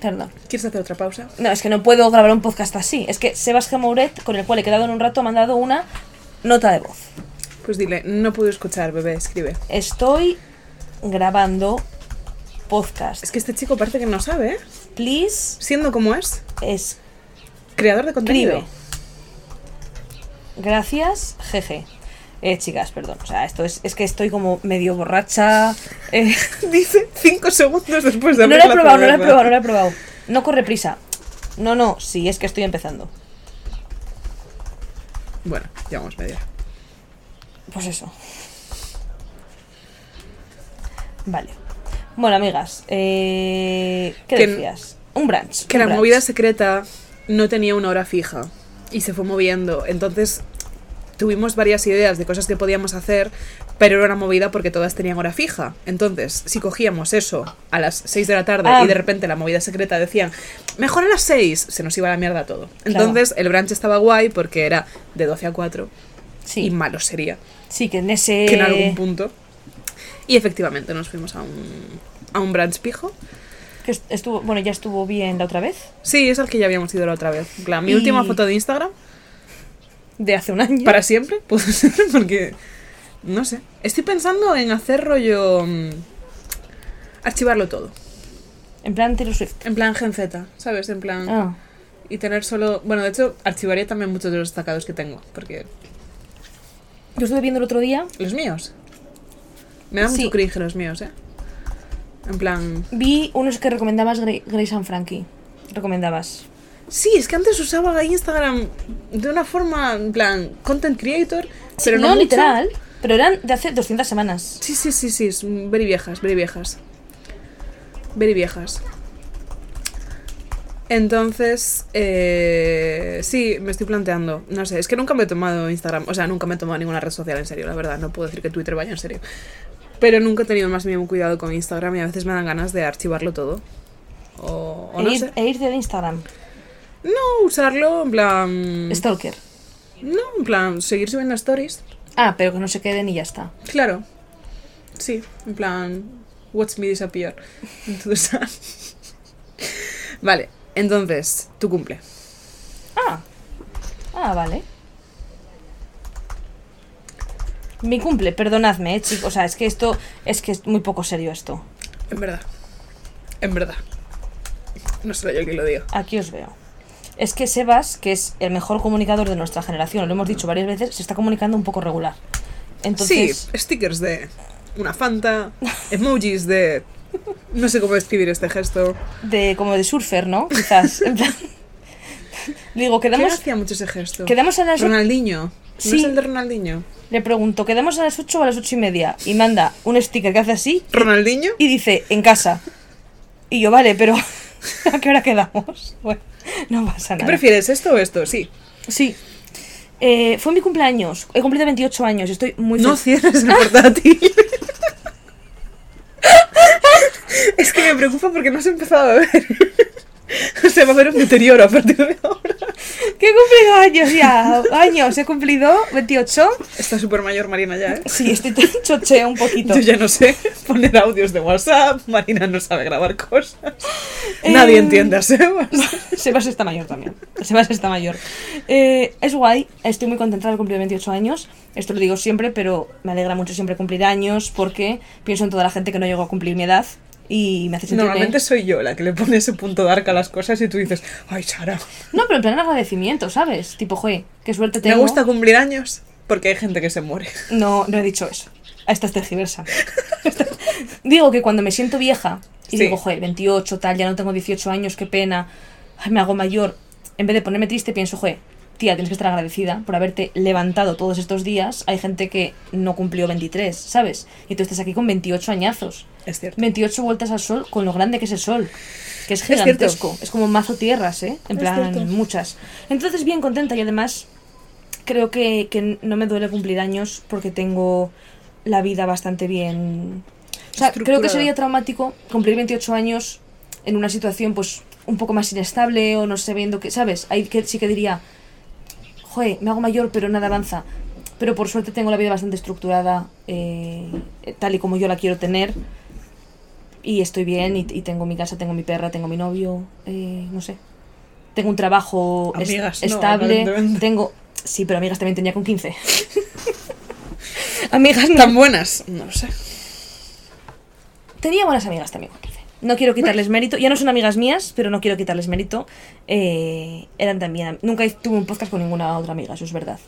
Perdón. ¿Quieres hacer otra pausa? No, es que no puedo grabar un podcast así. Es que Sebas Mouret, con el cual he quedado en un rato, ha mandado una nota de voz. Pues dile, no puedo escuchar, bebé, escribe. Estoy grabando podcast. Es que este chico parece que no sabe, ¿eh? Please, Siendo como es, es creador de contenido. Escribe. Gracias, jeje. Eh, chicas, perdón. O sea, esto es, es que estoy como medio borracha. eh. Dice cinco segundos después de no lo he la probado, no lo he probado, no lo he probado. No corre prisa. No, no, sí, es que estoy empezando. Bueno, llevamos media. Pues eso. Vale. Bueno, amigas, eh, ¿qué Que- decías? Un brunch. Que un la brunch. movida secreta no tenía una hora fija y se fue moviendo. Entonces tuvimos varias ideas de cosas que podíamos hacer, pero era una movida porque todas tenían hora fija. Entonces, si cogíamos eso a las 6 de la tarde Ah. y de repente la movida secreta decían, mejor a las 6, se nos iba a la mierda todo. Entonces, el brunch estaba guay porque era de 12 a 4 Sí, y malo sería sí, que en ese. que en algún punto. Y efectivamente nos fuimos a un, a un brunch pijo. Que estuvo, bueno, ya estuvo bien la otra vez. Sí, es al que ya habíamos ido la otra vez. Plan, mi Y- última foto de Instagram De hace un año. para siempre, puede ser, porque no sé. Estoy pensando en hacer rollo mm, archivarlo todo. En plan Taylor Swift. En plan Gen Z, ¿sabes? En plan... Ah. Y tener solo... Bueno, de hecho, archivaría también muchos de los destacados que tengo, porque... Yo estuve viendo el otro día, Los míos. Me da Sí. mucho cringe los míos, ¿eh? En plan... vi unos que recomendabas Grey- Grace and Frankie. Recomendabas. Sí, es que antes usaba Instagram de una forma, en plan, content creator, pero no, no, mucho. literal, pero eran de hace 200 semanas. Sí, sí, sí, sí, very viejas, very viejas. Very viejas. Entonces, eh, sí, me estoy planteando, no sé, es que nunca me he tomado Instagram, o sea, nunca me he tomado ninguna red social en serio, la verdad, no puedo decir que Twitter vaya en serio. Pero nunca he tenido más mínimo cuidado con Instagram y a veces me dan ganas de archivarlo todo. O, o e, no ir- sé. e de Instagram. No, usarlo en plan... Stalker. No, en plan, seguir subiendo stories. Ah, pero que no se queden y ya está. Claro. Sí, en plan, watch me disappear. sun. vale, entonces, tu cumple. Ah. Ah, vale. Mi cumple, perdonadme, eh, chicos. O sea, es que esto es que es muy poco serio esto. En verdad. En verdad. No soy yo quien lo digo. Aquí os veo. Es que Sebas, que es el mejor comunicador de nuestra generación, lo hemos dicho varias veces, se está comunicando un poco regular. Entonces, Sí, stickers de una Fanta, emojis de... No sé cómo escribir este gesto. de como de surfer, ¿no? Quizás. En plan- Digo, ¿Quién quedamos. hacía mucho ese gesto? Quedamos a las. o- Ronaldinho. ¿No Sí. es el de Ronaldinho? Le pregunto, ¿quedamos a las 8 o a las 8 y media? Y manda un sticker que hace así ¿Ronaldinho? y dice, en casa. Y yo, vale, pero ¿a qué hora quedamos? Bueno, no pasa ¿Qué nada. prefieres, esto o esto? Sí. Sí. Eh, fue mi cumpleaños. He cumplido 28 años. Estoy muy No cierres el portátil. es que me preocupa porque no has empezado a ver. o sea, va a haber un deterioro a partir de ahora. Que he cumplido años ya. Años. He cumplido 28. Está súper mayor Marina ya, ¿eh? Sí, estoy chochea un poquito. Yo ya no sé poner audios de WhatsApp, Marina no sabe grabar cosas. Eh, Nadie entiende a Sebas. Sebas está mayor también. Sebas está mayor. Eh, es guay, estoy muy contenta de cumplido 28 años. Esto lo digo siempre, pero me alegra mucho siempre cumplir años porque pienso en toda la gente que no llegó a cumplir mi edad y me hace sentir Normalmente bien. soy yo la que le pone ese punto dark a las cosas y tú dices, ay, Sara, No, pero en plan agradecimiento, ¿sabes? Tipo, joder, qué suerte me tengo. gusta cumplir años porque hay gente que se muere. No, no he dicho eso. A esta es tergiversa. digo que cuando me siento vieja y Sí. digo, joder, 28, tal, ya no tengo 18 años, qué pena, ay, me hago mayor. En vez de ponerme triste, pienso, joder, tía, tienes que estar agradecida por haberte levantado todos estos días. Hay gente que no cumplió 23, ¿sabes? Y tú estás aquí con 28 añazos. Es cierto. 28 vueltas al sol con lo grande que es el sol. Que es gigantesco. Es, como mazo tierras, ¿eh? En plan, muchas. Entonces, bien contenta y además creo que, que no me duele cumplir años porque tengo la vida bastante bien. O sea, creo que sería traumático cumplir 28 años en una situación, pues, un poco más inestable o no sé, viendo que, ¿sabes? Ahí que, sí que diría, joder, me hago mayor, pero nada avanza. Pero por suerte tengo la vida bastante estructurada, eh, tal y como yo la quiero tener. Y estoy bien, y, y tengo mi casa, tengo mi perra, tengo mi novio, eh, no sé. Tengo un trabajo Amigas, no, estable. tengo. Sí, pero amigas también tenía con 15. amigas no. ¿Tan buenas? No lo sé. Tenía buenas amigas también con 15. No quiero quitarles mérito. Ya no son amigas mías, pero no quiero quitarles mérito. Eh, eran también. Nunca tuve un podcast con ninguna otra amiga, eso es verdad.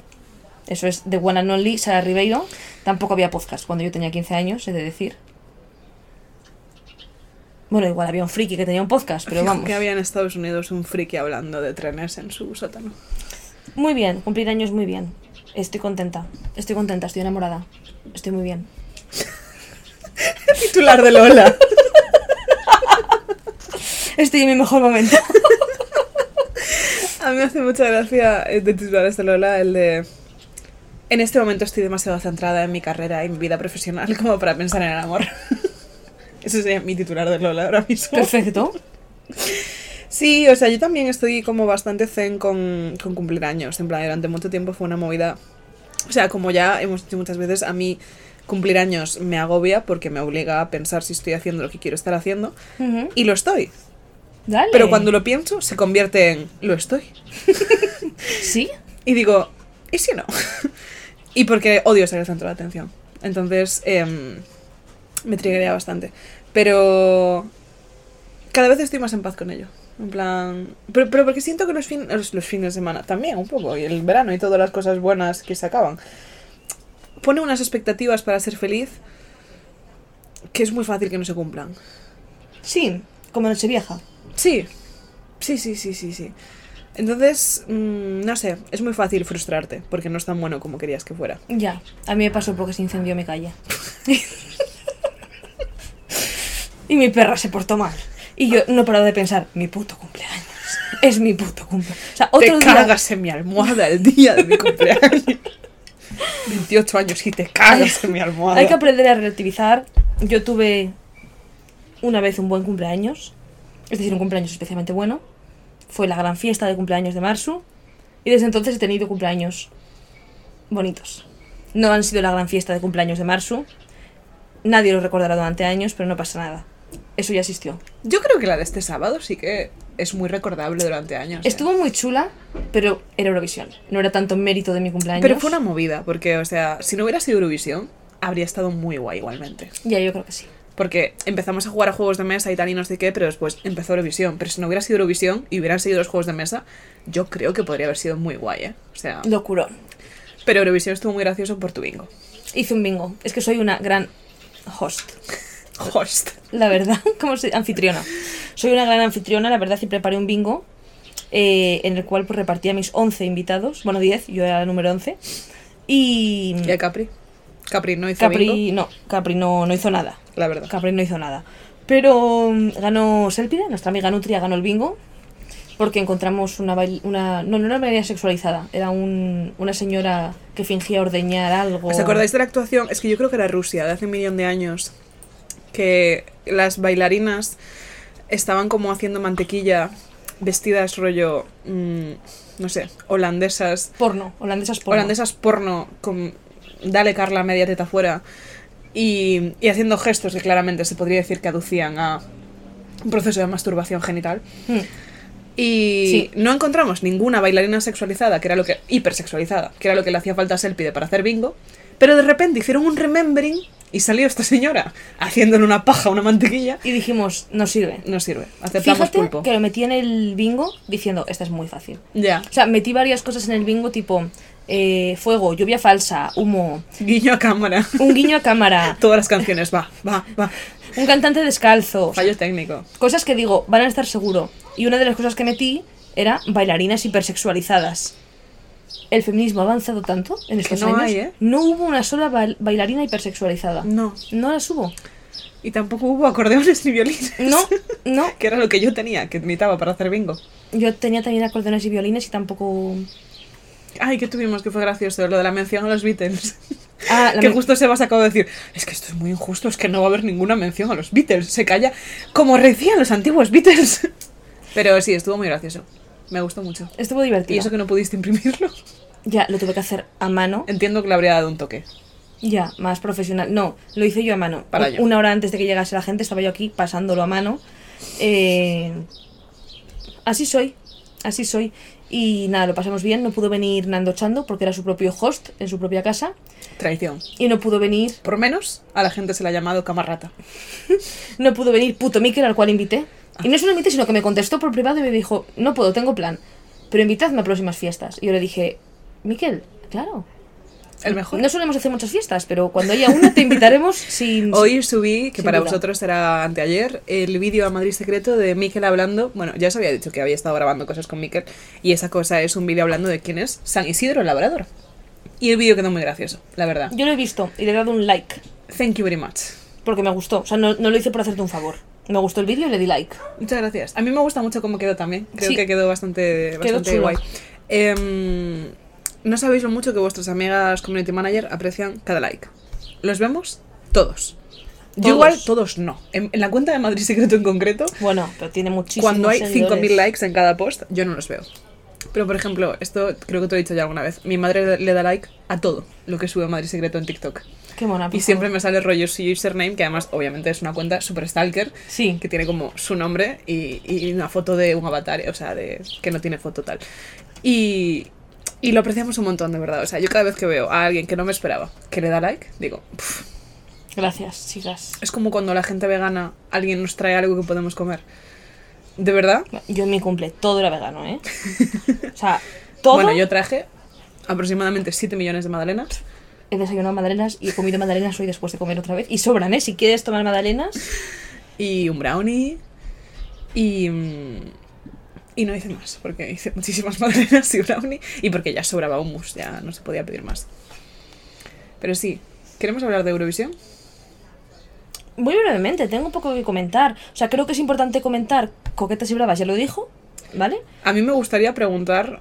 Eso es de One and Only, Sara Ribeiro. Tampoco había podcast cuando yo tenía 15 años, he de decir. Bueno, igual había un friki que tenía un podcast, pero vamos. que había en Estados Unidos un friki hablando de trenes en su sótano. Muy bien, cumplir años muy bien. Estoy contenta. Estoy contenta, estoy enamorada. Estoy muy bien. Titular de Lola. Estoy en mi mejor momento. A mí me hace mucha gracia eh, de titulares de Lola el de... En este momento estoy demasiado centrada en mi carrera y mi vida profesional como para pensar en el amor. Ese sería mi titular de Lola ahora mismo. Perfecto. Sí, o sea, yo también estoy como bastante zen con, con cumplir años. En plan, durante mucho tiempo fue una movida. O sea, como ya hemos dicho muchas veces, a mí cumplir años me agobia porque me obliga a pensar si estoy haciendo lo que quiero estar haciendo. Y lo estoy. Dale. Pero cuando lo pienso, se convierte en lo estoy. ¿Sí? Y digo, ¿y si no? y porque odio ser el centro de atención. Entonces, em, me triggería bastante. Pero cada vez estoy más en paz con ello. En plan. Pero, pero porque siento que los, fin- los, los fines de semana también, un poco, y el verano y todas las cosas buenas que se acaban, pone unas expectativas para ser feliz que es muy fácil que no se cumplan. Sí, como Nochevieja. Sí, sí, sí, sí, sí, sí. Entonces, mm, no sé, es muy fácil frustrarte porque no es tan bueno como querías que fuera. Ya, a mí me pasó porque se incendió mi calle. y mi perra se portó mal. Y yo no he parado de pensar, mi puto cumpleaños. Es mi puto cumpleaños. O sea, otro te día... cagas en mi almohada el día de mi cumpleaños. 28 años y te cagas en mi almohada. Hay que aprender a relativizar. Yo tuve una vez un buen cumpleaños, es decir, un cumpleaños especialmente bueno. Fue la gran fiesta de cumpleaños de Marsu. Y desde entonces he tenido cumpleaños bonitos. No han sido la gran fiesta de cumpleaños de Marsu. Nadie lo recordará durante años, pero no pasa nada. Eso ya existió. Yo creo que la de este sábado sí que es muy recordable durante años. ¿eh? Estuvo muy chula, pero era Eurovisión. No era tanto mérito de mi cumpleaños. Pero fue una movida, porque, o sea, si no hubiera sido Eurovisión, habría estado muy guay igualmente. Ya, yo creo que sí. Porque empezamos a jugar a juegos de mesa y tal y no sé qué, pero después empezó Eurovisión. Pero si no hubiera sido Eurovisión y hubieran seguido los juegos de mesa, yo creo que podría haber sido muy guay, ¿eh? O sea, Locurón. pero Eurovisión estuvo muy gracioso por tu bingo. Hice un bingo. Es que soy una gran host. Host. La verdad, como se anfitriona. Soy una gran anfitriona, la verdad, y preparé un bingo eh, en el cual pues, repartía a mis 11 invitados. Bueno, 10, yo era la número 11. Y. ¿Y a Capri? Capri no hizo Capri, bingo, no, Capri no, no hizo nada. La verdad. Capri no hizo nada. Pero mm, ganó Selpide, nuestra amiga Nutria ganó el bingo. Porque encontramos una, bail- una no, no era una bailarina sexualizada, era un- una señora que fingía ordeñar algo. ¿Os acordáis de la actuación? Es que yo creo que era Rusia, de hace un millón de años, que las bailarinas estaban como haciendo mantequilla, vestidas rollo, mm, no sé, holandesas, Porno, holandesas porno. holandesas porno, con dale Carla media teta fuera, y, y haciendo gestos que claramente se podría decir que aducían a un proceso de masturbación genital. Mm. Y Sí. no encontramos ninguna bailarina sexualizada, que era lo que. hipersexualizada, que era lo que le hacía falta a Selpide para hacer bingo. Pero de repente hicieron un remembering y salió esta señora haciéndole una paja una mantequilla. Y dijimos, no sirve. No sirve, aceptamos Fíjate pulpo. que lo metí en el bingo diciendo, esta es muy fácil. Ya. O sea, metí varias cosas en el bingo tipo eh, fuego, lluvia falsa, humo, Guiño a cámara. un guiño a cámara, Todas las canciones, va, va, va. un cantante descalzo. Fallo técnico. Cosas que digo, van a estar seguro. Y una de las cosas que metí era bailarinas hipersexualizadas. El feminismo ha avanzado tanto en estos no años. hay, ¿eh? No hubo una sola bail- bailarina hipersexualizada. No. No las hubo. Y tampoco hubo acordeones ni violines. No, no. que era lo que yo tenía, que necesitaba para hacer bingo. Yo tenía también acordeones y violines y tampoco. Ay, que tuvimos que fue gracioso, lo de la mención a los Beatles. Ah, que justo Sebas acaba de decir, es que esto es muy injusto, es que no va a haber ninguna mención a los Beatles. Se calla como decían los antiguos Beatles. Pero sí, estuvo muy gracioso. Me gustó mucho. Estuvo divertido. Y eso que no pudiste imprimirlo. Ya, lo tuve que hacer a mano. Entiendo que le habría dado un toque. Ya, más profesional. No, lo hice yo a mano. Para yo. Una hora antes de que llegase la gente estaba yo aquí pasándolo a mano. Eh, así soy, así soy. Y nada, lo pasamos bien. No pudo venir Nando Chando porque era su propio host en su propia casa. Traición. Y no pudo venir, Por menos, a la gente se la ha llamado camarrata. no pudo venir puto Mikel al cual invité. Y no solo invité, sino que me contestó por privado y me dijo, no puedo, tengo plan. Pero invitadme a próximas fiestas. Y yo le dije, Mikel, claro. El mejor. No solemos hacer muchas fiestas, pero cuando haya una te invitaremos sin... Hoy subí, que para duda. vosotros era anteayer, el vídeo a Madrid Secreto de Miquel hablando. Bueno, ya os había dicho que había estado grabando cosas con Miquel. Y esa cosa es un vídeo hablando de quién es San Isidro el Labrador. Y el vídeo quedó muy gracioso, la verdad. Yo lo he visto y le he dado un like. Thank you very much. Porque me gustó. O sea, no, no lo hice por hacerte un favor. Me gustó el vídeo y le di like. Muchas gracias. A mí me gusta mucho cómo quedó también. Creo Sí. que quedó bastante, Quedó bastante chulo. guay. Em, no sabéis lo mucho que vuestras amigas community manager aprecian cada like. ¿Los vemos? Todos. Yo igual, todos no. En, en la cuenta de Madrid Secreto en concreto, Bueno, pero tiene muchísimos cuando hay seguidores. 5.000 likes en cada post, yo no los veo. Pero, por ejemplo, esto creo que te lo he dicho ya alguna vez. Mi madre le da like a todo lo que sube Madrid Secreto en TikTok. Qué mona, Y siempre me sale rollo su username, que además, obviamente, es una cuenta super stalker. Sí. Que tiene como su nombre y, y una foto de un avatar, o sea, de que no tiene foto tal. Y, y lo apreciamos un montón, de verdad. O sea, yo cada vez que veo a alguien que no me esperaba que le da like, digo. Gracias, chicas. es como cuando la gente vegana, alguien nos trae algo que podemos comer. ¿De verdad? Yo en mi cumple todo era vegano, ¿eh? O sea, todo. Bueno, yo traje aproximadamente 7 millones de magdalenas. He desayunado magdalenas y he comido magdalenas hoy después de comer otra vez. Y sobran, ¿eh? Si quieres tomar magdalenas. y un brownie y mm, y no hice más porque hice muchísimas magdalenas y brownie y porque ya sobraba hummus ya no se podía pedir más pero sí queremos hablar de Eurovisión Muy brevemente, tengo un poco que comentar. O sea, creo que es importante comentar Coquetas y Bravas, ya lo dijo, ¿vale? a mí me gustaría preguntar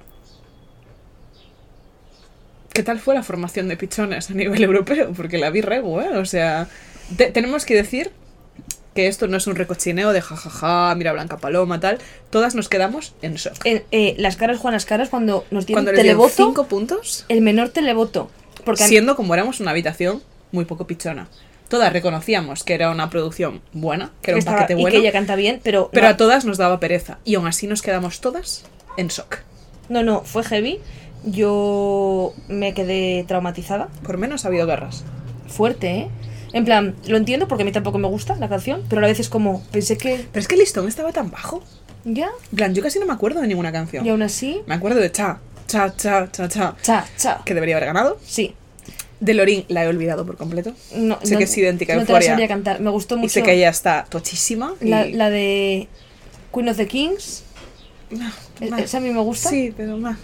qué tal fue la formación de pichones a nivel europeo porque la vi rego ¿eh? o sea te- tenemos que decir que esto no es un recochineo de jajaja, mira Blanca Paloma, tal. Todas nos quedamos en shock. Eh, eh, las caras juegan las caras cuando nos dieron Cuando televoto, cinco puntos, el menor televoto. Porque siendo como éramos una habitación muy poco pichona. Todas reconocíamos que era una producción buena, que era un paquete y bueno, que ella canta bien, pero, pero no, a todas nos daba pereza. Y aún así nos quedamos todas en shock. no, no, fue heavy. Yo me quedé traumatizada. Por menos ha habido guerras. Fuerte, ¿eh? En plan, lo entiendo porque a mí tampoco me gusta la canción, pero a la vez es como, pensé que Pero es que el listón estaba tan bajo. ya, En plan, yo casi no me acuerdo de ninguna canción. y aún así, Me acuerdo de Cha, Cha, Cha, Cha, Cha, cha, cha. que debería haber ganado. Sí. De Lorin la he olvidado por completo. No, sé no- que es idéntica a No te la Euphoria. sabría cantar. Me gustó mucho Y sé que ella está tochísima. y- la, la de Queen of the Kings. Ah, E- ma. Esa a mí me gusta. Sí, pero más.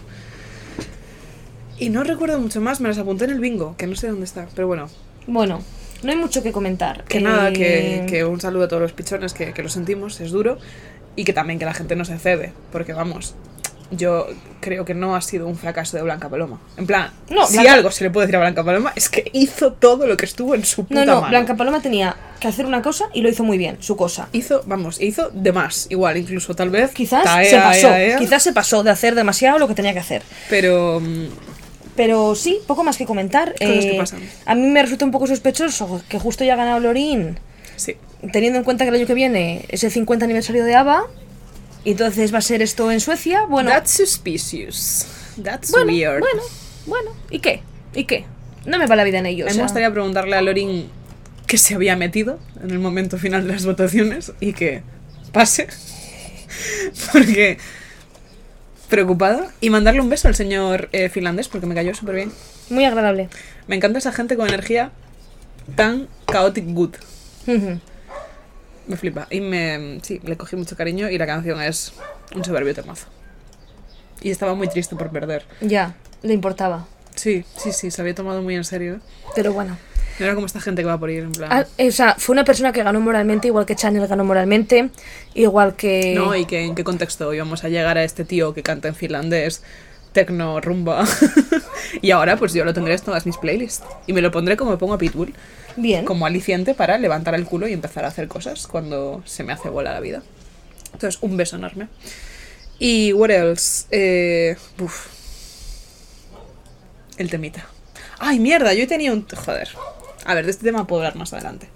Y no recuerdo mucho más, me las apunté en el bingo, que no sé dónde está, pero bueno. Bueno, no hay mucho que comentar. Que Eh, nada, que, que un saludo a todos los pichones, que, que lo sentimos, es duro. Y que también que la gente no se cede, porque vamos, yo creo que no ha sido un fracaso de Blanca Paloma. En plan, No, si Blanca- algo se le puede decir a Blanca Paloma es que hizo todo lo que estuvo en su puta No, no, mano. Blanca Paloma tenía que hacer una cosa y lo hizo muy bien, su cosa. Hizo, vamos, hizo de más, igual, incluso tal vez. Quizás taea, se pasó, ea, ea, quizás se pasó de hacer demasiado lo que tenía que hacer. Pero mm, Pero sí, poco más que comentar. Cosas que Eh, pasan. A mí me resulta un poco sospechoso que justo ya ha ganado Lorín, sí. teniendo en cuenta que el año que viene es el 50 aniversario de ABBA, y entonces va a ser esto en Suecia. Bueno, That's suspicious. That's bueno, weird. bueno, bueno, ¿y qué? ¿Y qué? No me va la vida en ello. A mí me gustaría preguntarle a Lorin que se había metido en el momento final de las votaciones y que pase. Porque. Preocupada. Y mandarle un beso al señor eh, finlandés porque me cayó súper bien. Muy agradable. Me encanta esa gente con energía tan chaotic good. Me flipa. Y me. Sí, le cogí mucho cariño y la canción es un soberbio temazo. Y estaba muy triste por perder. ya, le importaba. Sí, sí, sí, se había tomado muy en serio. Pero bueno. No era como esta gente que va por ir en plan. Ah, o sea, fue una persona que ganó moralmente, igual que Chanel ganó moralmente, igual que... No, y que en qué contexto íbamos a llegar a este tío que canta en finlandés, tecno, rumba. y ahora pues yo lo tendré en todas mis playlists. Y me lo pondré como me pongo a Pitbull, Bien. como aliciente para levantar el culo y empezar a hacer cosas cuando se me hace bola la vida. Entonces, un beso enorme. Y what else? Eh, uf. El temita. Ay, mierda, yo tenía un... Joder. A ver, de este tema puedo hablar más adelante.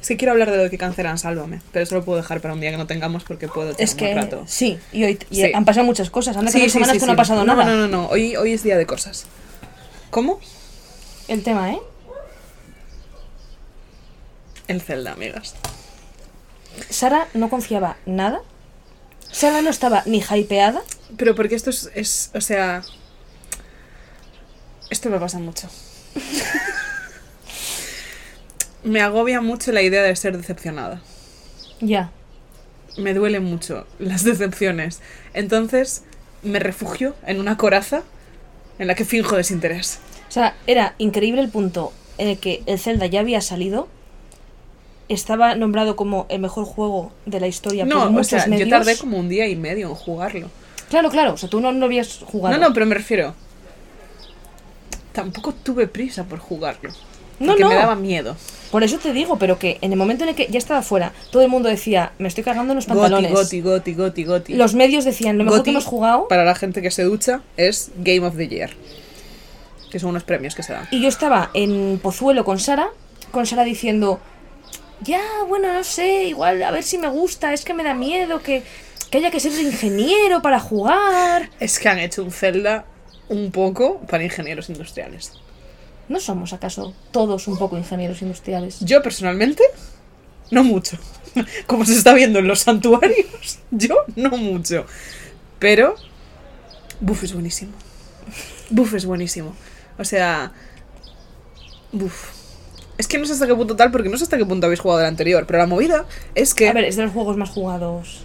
Es que quiero hablar de lo que cancelan Sálvame, pero eso lo puedo dejar para un día que no tengamos porque puedo echar Es un que rato. sí, y hoy y Sí. han pasado muchas cosas. Anda que Sí, dos sí, semanas sí, que no ha pasado no, nada. No, no, no, hoy, hoy es día de cosas. ¿Cómo? El tema, ¿eh? El Zelda, amigas. Sara no confiaba nada. Sara no estaba ni hypeada. Pero porque esto es, es, o sea... Esto me pasa mucho. me agobia mucho la idea de ser decepcionada. Ya. Me duelen mucho las decepciones. Entonces me refugio en una coraza en la que finjo desinterés. O sea, era increíble el punto en el que el Zelda ya había salido. Estaba nombrado como el mejor juego de la historia por No, o muchos sea, medios. yo tardé como un día y medio en jugarlo. Claro, claro. O sea, tú no lo habías jugado. No, no, pero me refiero. Tampoco tuve prisa por jugarlo. No, Porque no. me daba miedo. Por eso te digo, pero que en el momento en el que ya estaba fuera, todo el mundo decía, me estoy cagando en los pantalones. Goti, goti, goti, goti. Los medios decían, lo mejor Goti, que hemos jugado. Para la gente que se ducha, es Game of the Year. Que son unos premios que se dan. Y yo estaba en Pozuelo con Sara, con Sara diciendo, ya, bueno, no sé, igual a ver si me gusta, es que me da miedo que, que haya que ser ingeniero para jugar. Es que han hecho un Zelda un poco para ingenieros industriales. ¿No somos acaso todos un poco ingenieros industriales? Yo personalmente, no mucho. como se está viendo en los santuarios. Yo no mucho. Pero Buf es buenísimo. Buf es buenísimo. O sea, buf. Es que no sé hasta qué punto tal, porque no sé hasta qué punto habéis jugado el anterior, pero la movida es que A ver, es de los juegos más jugados.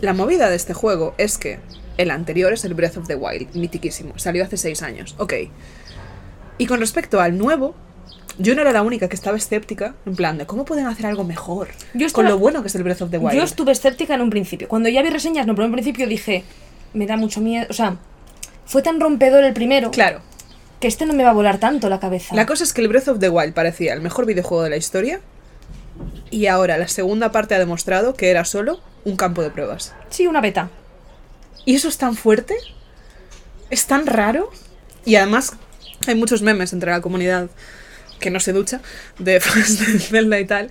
La movida de este juego es que el anterior es el Breath of the Wild, mitiquísimo. Salió hace seis años, ok. Y con respecto al nuevo, yo no era la única que estaba escéptica, en plan de cómo pueden hacer algo mejor Yo estaba- con lo bueno que es el Breath of the Wild. Yo estuve escéptica en un principio. Cuando ya vi reseñas, no, pero en un principio dije, me da mucho miedo. O sea, fue tan rompedor el primero Claro. que este no me va a volar tanto la cabeza. La cosa es que el Breath of the Wild parecía el mejor videojuego de la historia. Y ahora la segunda parte ha demostrado que era solo un campo de pruebas. Sí, una beta. Y eso es tan fuerte, es tan raro. Y además hay muchos memes entre la comunidad que no se ducha de fans de Zelda y tal,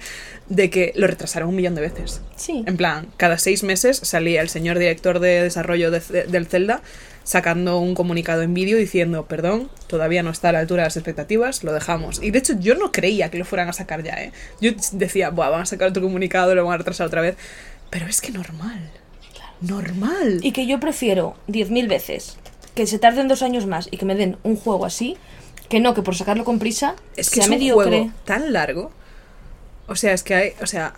de que lo retrasaron un millón de veces. Sí. En plan, cada seis meses salía el señor director de desarrollo de del Zelda sacando un comunicado en vídeo diciendo, perdón, todavía no está a la altura de las expectativas, lo dejamos. Y de hecho yo no creía que lo fueran a sacar ya, ¿eh? Yo decía, Buah, van a sacar otro comunicado, lo van a retrasar otra vez. Pero es que normal. Normal. Y que yo prefiero 10.000 veces que se tarden dos años más y que me den un juego así, que no, que por sacarlo con prisa Es que sea es un mediocre. juego tan largo. O sea, es que hay. O sea,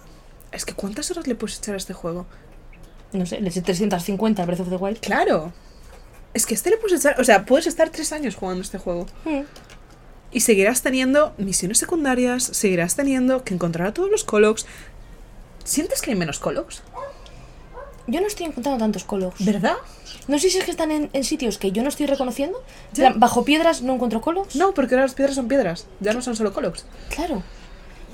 es que ¿cuántas horas le puedes echar a este juego? No sé, le eché 350 al Breath of the Wild. Claro. Es que este le puedes echar. O sea, puedes estar tres años jugando este juego. Mm. Y seguirás teniendo misiones secundarias, seguirás teniendo que encontrar a todos los Colox. ¿Sientes que hay menos Colox? Yo no estoy encontrando tantos colos. ¿Verdad? No sé si es que están en, en sitios que yo no estoy reconociendo. Ya. Bajo piedras no encuentro colos. No, porque ahora las piedras son piedras. Ya no son solo Colox. Claro.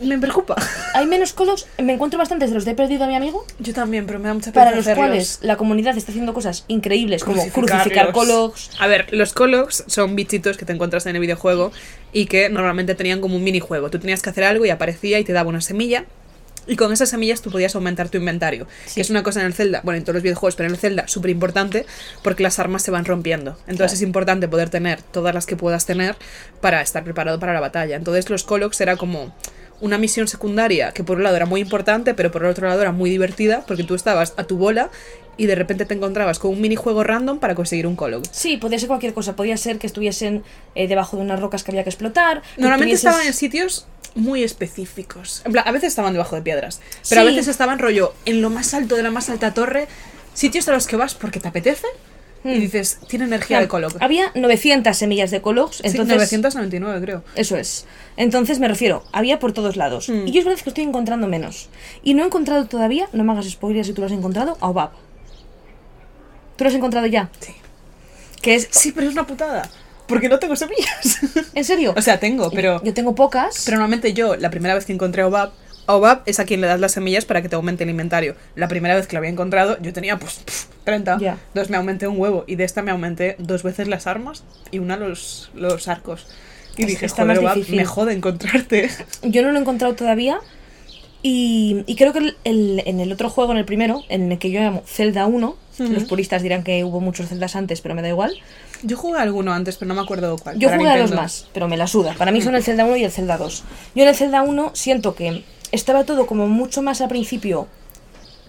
Me preocupa. Hay menos colos. Me encuentro bastantes de los de he perdido a mi amigo. Yo también, pero me da mucha Para pereza los hacerlos. cuales la comunidad está haciendo cosas increíbles como crucificar colos. A ver, los Colox son bichitos que te encuentras en el videojuego y que normalmente tenían como un minijuego. Tú tenías que hacer algo y aparecía y te daba una semilla. Y con esas semillas tú podías aumentar tu inventario. Sí. Que es una cosa en el Zelda, bueno, en todos los videojuegos, pero en el Zelda súper importante porque las armas se van rompiendo. Entonces Claro. es importante poder tener todas las que puedas tener para estar preparado para la batalla. Entonces los Colox era como una misión secundaria que por un lado era muy importante, pero por el otro lado era muy divertida porque tú estabas a tu bola y de repente te encontrabas con un minijuego random para conseguir un Colog. Sí, podía ser cualquier cosa. Podía ser que estuviesen eh, debajo de unas rocas que había que explotar. Normalmente tuvieses- estaban en sitios muy específicos. En plan, a veces estaban debajo de piedras, pero a veces estaban rollo en lo más alto de la más alta torre, sitios a los que vas porque te apetece y Hmm. dices, tiene energía de Colog. Había 900 semillas de colos. Sí, Entonces, 999 creo. Eso es. Entonces me refiero, había por todos lados. Mm. Y yo es verdad que estoy encontrando menos. Y no he encontrado todavía, no me hagas spoilers si tú lo has encontrado, a Obab. ¿Tú lo has encontrado ya? Sí. Que es... Sí, pero es una putada. Porque no tengo semillas. ¿En serio? o sea, tengo, pero... Yo tengo pocas. Pero normalmente yo, la primera vez que encontré a Obab, a Obab es a quien le das las semillas para que te aumente el inventario. La primera vez que lo había encontrado, yo tenía pues pf, 30. Ya. Entonces me aumenté un huevo. Y de esta me aumenté dos veces las armas y una los, los arcos. Y Es- dije, joder, difícil. me jode encontrarte. Yo no lo he encontrado todavía. Y, y creo que el- el- en el otro juego, en el primero, en el que yo llamo Zelda 1, Ujú. los puristas dirán que hubo muchos Zeldas antes, pero me da igual. Yo jugué a alguno antes, pero no me acuerdo cuál. Yo jugué a los más, pero me la suda. Para mí son el Zelda 1 y el Zelda 2. Yo en el Zelda 1 siento que estaba todo como mucho más al principio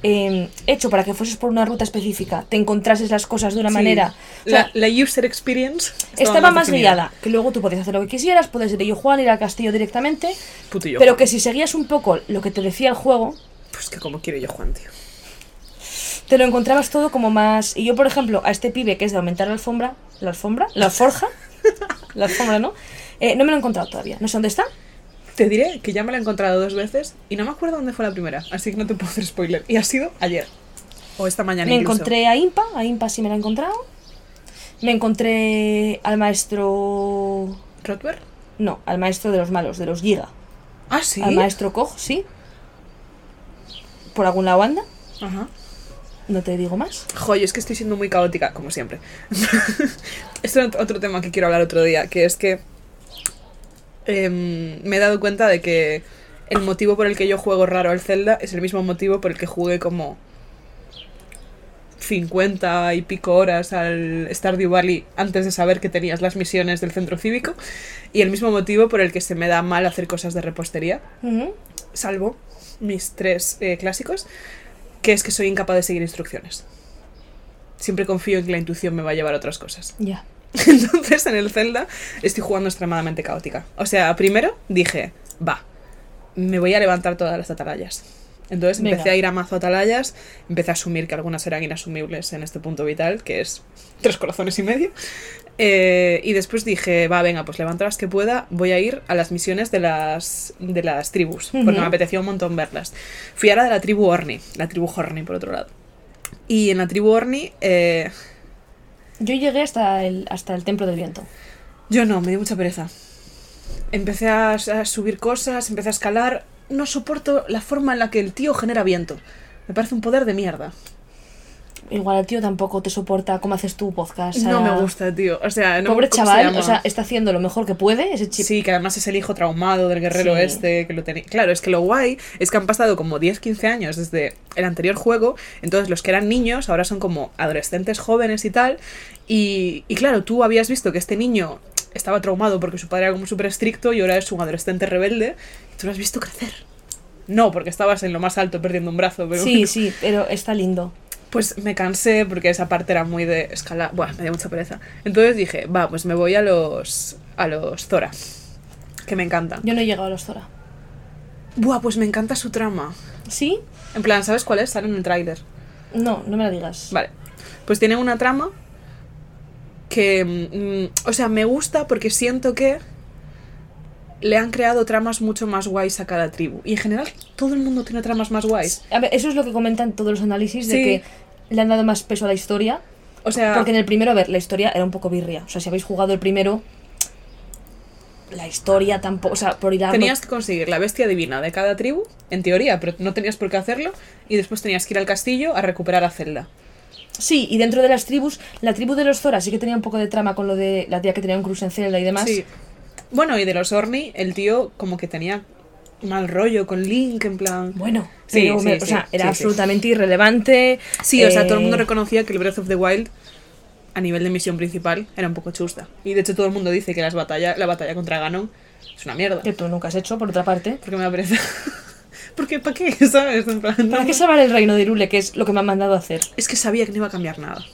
eh, hecho para que fueses por una ruta específica, te encontrases las cosas de una Sí. manera. O sea, la, la user experience estaba más definida. guiada, que luego tú podías hacer lo que quisieras, puedes ir a Yo Juan, ir al castillo directamente, pero Juan. que si seguías un poco lo que te decía el juego, Pues que como quiero yo Juan, tío. te lo encontrabas todo como más... Y yo, por ejemplo, a este pibe que es de aumentar la alfombra, la alfombra, la alforja, la alfombra, ¿no? Eh, no me lo he encontrado todavía, no sé dónde está. Te diré que ya me la he encontrado dos veces y no me acuerdo dónde fue la primera, así que no te puedo hacer spoiler. Y ha sido ayer. O esta mañana Me incluso. encontré a Impa, a Impa sí me la he encontrado. Me encontré al maestro... ¿Rotberg? No, al maestro de los malos, de los Giga. Ah, sí. Al maestro Koch, sí. Por algún lado anda, Ajá. no te digo más. Joder, es que estoy siendo muy caótica, como siempre. Esto es otro tema que quiero hablar otro día, que es que em, me he dado cuenta de que el motivo por el que yo juego raro al Zelda es el mismo motivo por el que jugué como 50 y pico horas al Stardew Valley antes de saber que tenías las misiones del centro cívico y el mismo motivo por el que se me da mal hacer cosas de repostería, salvo mis tres eh, clásicos, que es que soy incapaz de seguir instrucciones. Siempre confío en que la intuición me va a llevar a otras cosas. Ya. Entonces en el Zelda estoy jugando extremadamente caótica. O sea, primero dije, va, me voy a levantar todas las atalayas. Entonces empecé Venga. a ir a mazo atalayas, empecé a asumir que algunas eran inasumibles en este punto vital, que es tres corazones y medio. Eh, y después dije, va, venga, pues levanto las que pueda, voy a ir a las misiones de las, de las tribus, porque me apetecía un montón verlas. Fui a la de la tribu Orni, la tribu Horni por otro lado. Y en la tribu Orni, eh, Yo llegué hasta el, hasta el Templo del Viento. Yo no, me dio mucha pereza. Empecé a, a subir cosas, empecé a escalar. No soporto la forma en la que el tío genera viento. Me parece un poder de mierda. Igual el tío tampoco te soporta cómo haces tu podcast. No me gusta, tío. O sea, no Pobre ¿cómo se chaval, llama? o sea, está haciendo lo mejor que puede, ese chip. Sí, que además es el hijo traumado del guerrero Sí. este, que lo tenía... Claro, es que lo guay es que han pasado como 10-15 años desde el anterior juego, entonces los que eran niños ahora son como adolescentes jóvenes y tal, y, y claro, tú habías visto que este niño estaba traumado porque su padre era como súper estricto y ahora es un adolescente rebelde, y tú lo has visto crecer. No, porque estabas en lo más alto perdiendo un brazo, pero Sí, sí, pero está lindo. pues me cansé porque esa parte era muy de escala. Buah, me dio mucha pereza. Entonces dije, va, pues me voy a los. a los Zora. Que me encantan. Yo no he llegado a los Zora. Buah, pues me encanta su trama. ¿Sí? En plan, ¿sabes cuál es? Sale en el tráiler. No, no me la digas. Vale. Pues tiene una trama que. mm, o sea, me gusta porque siento que. Le han creado tramas mucho más guays a cada tribu. Y en general, todo el mundo tiene tramas más guays. A ver, eso es lo que comentan todos los análisis de que le han dado más peso a la historia. O sea. Porque en el primero, a ver, la historia era un poco birria. O sea, si habéis jugado el primero, la historia tampoco. O sea, por ir a. Tenías que conseguir la bestia divina de cada tribu, en teoría, pero no tenías por qué hacerlo. Y después tenías que ir al castillo a recuperar a Zelda. Sí, y dentro de las tribus, la tribu de los Zora sí que tenía un poco de trama con lo de la tía que tenía un cruce en y demás. Sí. Bueno, y de los Orni, el tío como que tenía mal rollo con Link, en plan. Bueno, Sí, pero sí, me- sí, o sea, era sí, absolutamente irrelevante. Sí, o sea, todo el mundo eh, reconocía que el Breath of the Wild, a nivel de misión principal, era un poco chusta. Y de hecho, todo el mundo dice que las batalla, la batalla contra Ganon es una mierda. Que tú nunca has hecho, por otra parte. Porque me da pereza. Porque, ¿para qué? ¿Sabes? En plan, ¿Para no- qué salvar el reino de Irule, que es lo que me han mandado a hacer? Es que sabía que no iba a cambiar nada.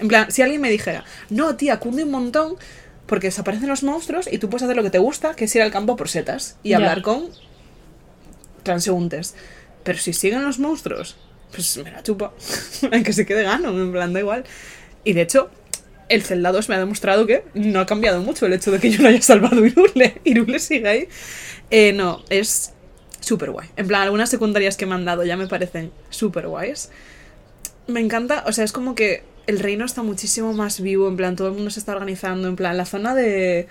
En plan, si alguien me dijera, no, tía, cunde un montón porque desaparecen los monstruos y tú puedes hacer lo que te gusta, que es ir al campo por setas y hablar con transeúntes. Pero si siguen los monstruos, pues me la chupa. que se quede gano, en plan, da igual. Y de hecho, el Zelda 2 me ha demostrado que no ha cambiado mucho el hecho de que yo no haya salvado Irule. Irule sigue ahí. Eh, no, es súper guay. En plan, algunas secundarias que me han dado ya me parecen súper guays. Me encanta, o sea, es como que el reino está muchísimo más vivo, en plan, todo el mundo se está organizando, en plan, la zona de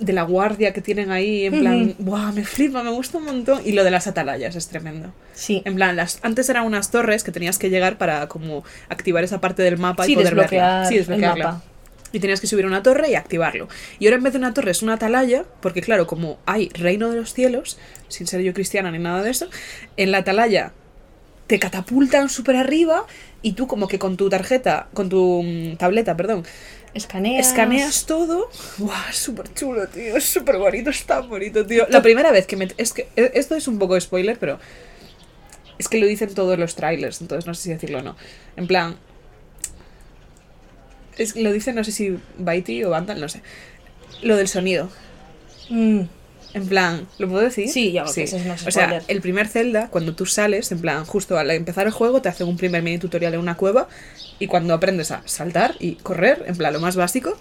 de la guardia que tienen ahí, en plan, ¡buah! Me flipa, me gusta un montón. Y lo de las atalayas es tremendo. Sí. En plan, las, antes eran unas torres que tenías que llegar para como activar esa parte del mapa Sí, y poder desbloquear verla. Sí, el desbloquearla. mapa. Y tenías que subir a una torre y activarlo. Y ahora en vez de una torre es una atalaya, porque claro, como hay reino de los cielos, sin ser yo cristiana ni nada de eso, en la atalaya te catapultan súper arriba y tú como que con tu tarjeta, con tu mm, tableta, perdón, Escaneas. escaneas todo. ¡Guau! Súper chulo, tío. Es súper bonito, está bonito, tío. La primera vez que me... Es que e- esto es un poco spoiler, pero... Es que lo dicen todos los trailers, entonces no sé si decirlo o no. En plan... Es, lo dicen, no sé si Baiti o Vandal, no sé. Lo del sonido. Mm, En plan, ¿lo puedo decir? Sí, ya, ese no es O sea, el primer Zelda, cuando tú sales, en plan, justo al empezar el juego, te hacen un primer mini tutorial en una cueva. Y cuando aprendes a saltar y correr, en plan, lo más básico,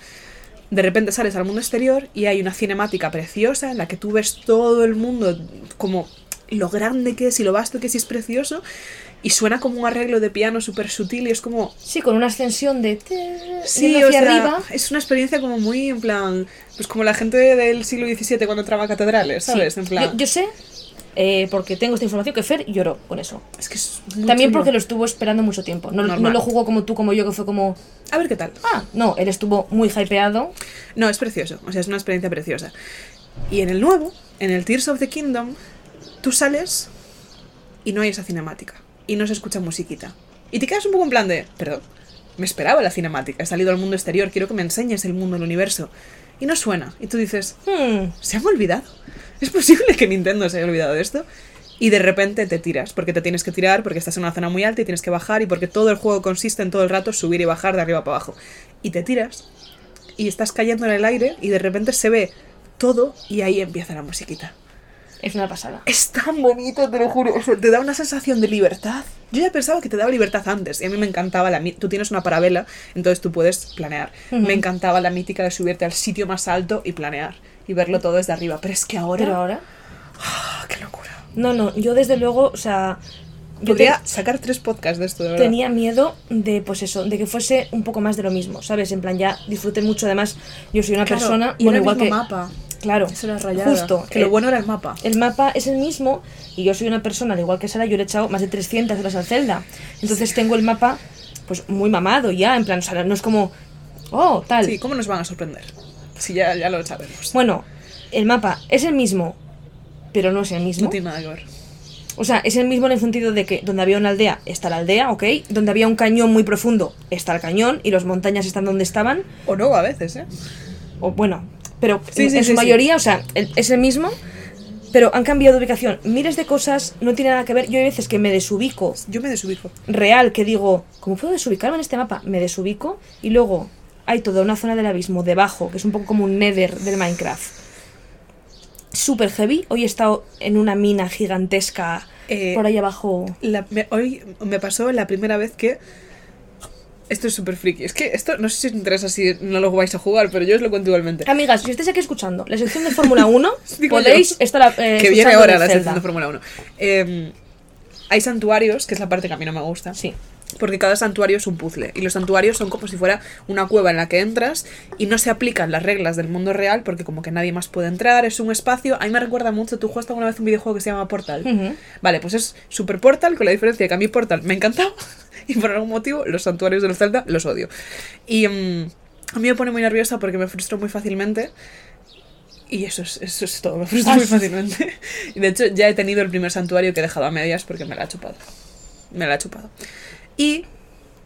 de repente sales al mundo exterior y hay una cinemática preciosa en la que tú ves todo el mundo como lo grande que es y lo vasto que es y es precioso. Y suena como un arreglo de piano súper sutil y es como. sí, con una ascensión de. Sí, o sea, arriba. es una experiencia como muy en plan. Pues como la gente del siglo XVII cuando entraba a catedrales, Sí. ¿sabes? En plan. Yo, yo sé, eh, porque tengo esta información, que Fer lloró con eso. Es que es También porque lo estuvo esperando mucho tiempo. No, no lo jugó como tú, como yo, que fue como. A ver qué tal. Ah, no, él estuvo muy hypeado. No, es precioso. O sea, es una experiencia preciosa. Y en el nuevo, en el Tears of the Kingdom, tú sales y no hay esa cinemática. Y no se escucha musiquita. Y te quedas un poco en plan de, perdón, me esperaba la cinemática. He salido al mundo exterior, quiero que me enseñes el mundo, el universo. Y no suena. Y tú dices, Hmm, ¿se han olvidado? ¿Es posible que Nintendo se haya olvidado de esto? y de repente te tiras, porque te tienes que tirar, porque estás en una zona muy alta y tienes que bajar, y porque todo el juego consiste en todo el rato subir y bajar de arriba para abajo. Y te tiras, y estás cayendo en el aire, y de repente se ve todo, y ahí empieza la musiquita. Es una pasada. Es tan bonito, te lo juro. O sea, te da una sensación de libertad. Yo ya pensaba que te daba libertad antes. Y a mí me encantaba la... Tú tienes una parabela, entonces tú puedes planear. Me encantaba la mítica de subirte al sitio más alto y planear. Y verlo todo desde arriba. Pero es que ahora... Pero ahora. ¡Ah, ¡Qué locura! No, no, yo desde luego, o sea. Yo Podría te- sacar tres podcasts de esto, de verdad. tenía miedo de, pues eso, de que fuese un poco más de lo mismo, ¿sabes? En plan, ya disfruté mucho. Además, yo soy una Claro, persona. y bueno, igual que. mapa. Claro, era rayada. justo. Que lo eh, bueno era el mapa. El mapa es el mismo y yo soy una persona, al igual que Sara, yo le he echado más de 300 horas al Zelda. Entonces tengo el mapa pues muy mamado ya, en plan, sea, no es como, oh, tal. Sí, ¿cómo nos van a sorprender? Si ya, ya lo sabemos. Bueno, el mapa es el mismo, pero no es el mismo. No tiene nada que ver. O sea, es el mismo en el sentido de que donde había una aldea está la aldea, ¿ok? Donde había un cañón muy profundo está el cañón y las montañas están donde estaban. O no, a veces, ¿eh? O bueno, pero Sí, en, sí, en sí, su mayoría, o sea, el- es el mismo, pero han cambiado de ubicación. Miles de cosas, no tiene nada que ver. Yo hay veces que me desubico Yo me desubico. real que digo, ¿cómo puedo desubicarme en este mapa? Me desubico y luego hay toda una zona del abismo debajo, que es un poco como un nether del Minecraft. Super heavy. Hoy he estado en una mina gigantesca Eh, por ahí abajo. La- me- hoy me pasó la primera vez que. Esto es súper friki. Es que esto no sé si os interesa si no lo vais a jugar, pero yo os lo cuento igualmente. Amigas, si estáis aquí escuchando la sección de Fórmula 1, Digo podéis estar eh, que viene ahora la sección de Fórmula 1. Eh, hay santuarios, que es la parte que a mí no me gusta. Sí. Porque cada santuario es un puzzle. Y los santuarios son como si fuera una cueva en la que entras y no se aplican las reglas del mundo real porque como que nadie más puede entrar, es un espacio. A mí me recuerda mucho, ¿tú jugaste alguna vez un videojuego que se llama Portal? Vale, pues es Super Portal con la diferencia de que a mí Portal me encantaba y por algún motivo los santuarios de los Zelda los odio. Y mm, a mí me pone muy nerviosa porque me frustro muy fácilmente. Y eso es, eso es todo, me frustro muy fácilmente. Y de hecho ya he tenido el primer santuario que he dejado a medias porque me la ha chupado. Me la ha chupado. Y